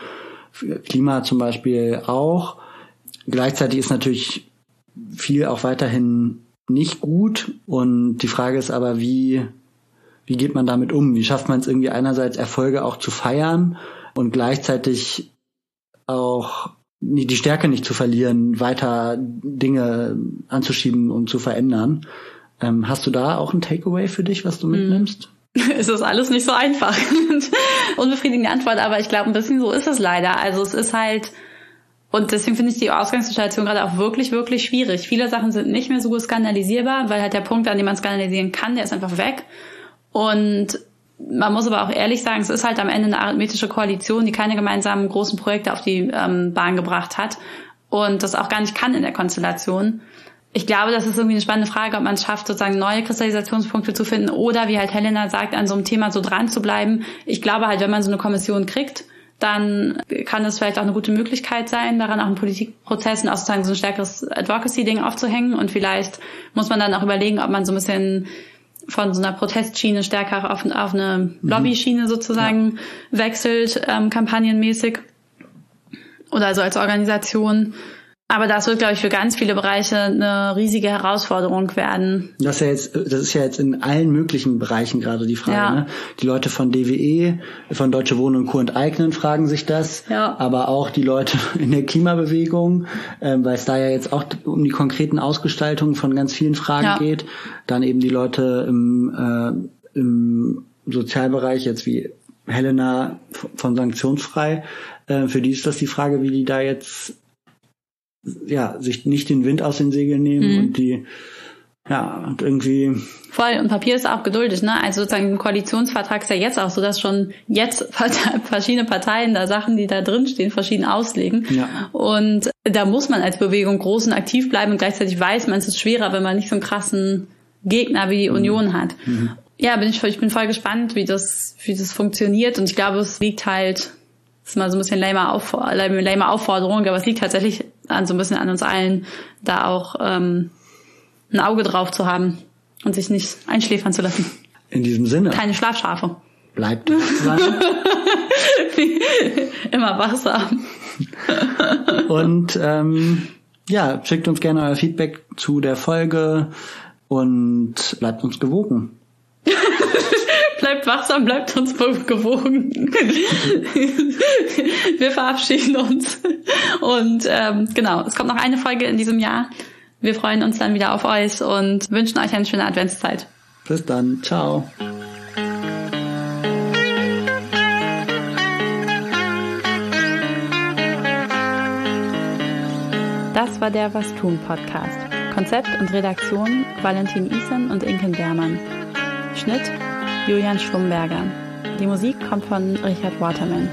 [SPEAKER 1] Klima zum Beispiel auch. Gleichzeitig ist natürlich viel auch weiterhin nicht gut und die Frage ist aber, wie wie geht man damit um? Wie schafft man es irgendwie einerseits Erfolge auch zu feiern und gleichzeitig auch die Stärke nicht zu verlieren, weiter Dinge anzuschieben und zu verändern. Ähm, hast du da auch ein Takeaway für dich, was du mitnimmst?
[SPEAKER 2] es ist alles nicht so einfach. Unbefriedigende Antwort, aber ich glaube, ein bisschen so ist es leider. Also es ist halt, und deswegen finde ich die Ausgangssituation gerade auch wirklich, wirklich schwierig. Viele Sachen sind nicht mehr so skandalisierbar, weil halt der Punkt, an dem man skandalisieren kann, der ist einfach weg. Und man muss aber auch ehrlich sagen, es ist halt am Ende eine arithmetische Koalition, die keine gemeinsamen großen Projekte auf die ähm, Bahn gebracht hat und das auch gar nicht kann in der Konstellation. Ich glaube, das ist irgendwie eine spannende Frage, ob man es schafft, sozusagen neue Kristallisationspunkte zu finden oder, wie halt Helena sagt, an so einem Thema so dran zu bleiben. Ich glaube halt, wenn man so eine Kommission kriegt, dann kann es vielleicht auch eine gute Möglichkeit sein, daran auch in Politikprozessen auch sozusagen so ein stärkeres Advocacy-Ding aufzuhängen. Und vielleicht muss man dann auch überlegen, ob man so ein bisschen von so einer Protestschiene stärker auf, auf eine mhm. Lobbyschiene sozusagen ja. wechselt, ähm, kampagnenmäßig. Oder also als Organisation. Aber das wird, glaube ich, für ganz viele Bereiche eine riesige Herausforderung werden.
[SPEAKER 1] Das ist ja jetzt, das ist ja jetzt in allen möglichen Bereichen gerade die Frage. Ja. Ne? Die Leute von DWE, von Deutsche Wohnen und Co. enteignen, fragen sich das. Ja. Aber auch die Leute in der Klimabewegung, äh, weil es da ja jetzt auch um die konkreten Ausgestaltungen von ganz vielen Fragen ja. geht. Dann eben die Leute im, äh, im Sozialbereich, jetzt wie Helena von Sanktionsfrei. Äh, für die ist das die Frage, wie die da jetzt ja, sich nicht den Wind aus den Segeln nehmen mhm. und die ja, und irgendwie.
[SPEAKER 2] Voll, und Papier ist auch geduldig, ne? Also sozusagen im Koalitionsvertrag ist ja jetzt auch so, dass schon jetzt verschiedene Parteien da Sachen, die da drin stehen, verschieden auslegen. Ja. Und da muss man als Bewegung groß und aktiv bleiben und gleichzeitig weiß man, es ist schwerer, wenn man nicht so einen krassen Gegner wie die mhm. Union hat. Mhm. Ja, bin ich, ich bin voll gespannt, wie das, wie das funktioniert. Und ich glaube, es liegt halt das ist mal so ein bisschen lame, Auf lame Aufforderung, aber es liegt tatsächlich an so ein bisschen an uns allen, da auch ähm, ein Auge drauf zu haben und sich nicht einschläfern zu lassen.
[SPEAKER 1] In diesem Sinne.
[SPEAKER 2] Keine Schlafschafe.
[SPEAKER 1] Bleibt wachsam.
[SPEAKER 2] Immer wachsam.
[SPEAKER 1] und ähm, ja, schickt uns gerne euer Feedback zu der Folge und bleibt uns gewogen
[SPEAKER 2] bleibt wachsam, bleibt uns gewogen. Wir verabschieden uns. Und ähm, genau, es kommt noch eine Folge in diesem Jahr. Wir freuen uns dann wieder auf euch und wünschen euch eine schöne Adventszeit.
[SPEAKER 1] Bis dann. Ciao.
[SPEAKER 2] Das war der Was tun Podcast. Konzept und Redaktion Valentin Isen und Inken Bermann. Schnitt Julian Schlumberger. Die Musik kommt von Richard Waterman.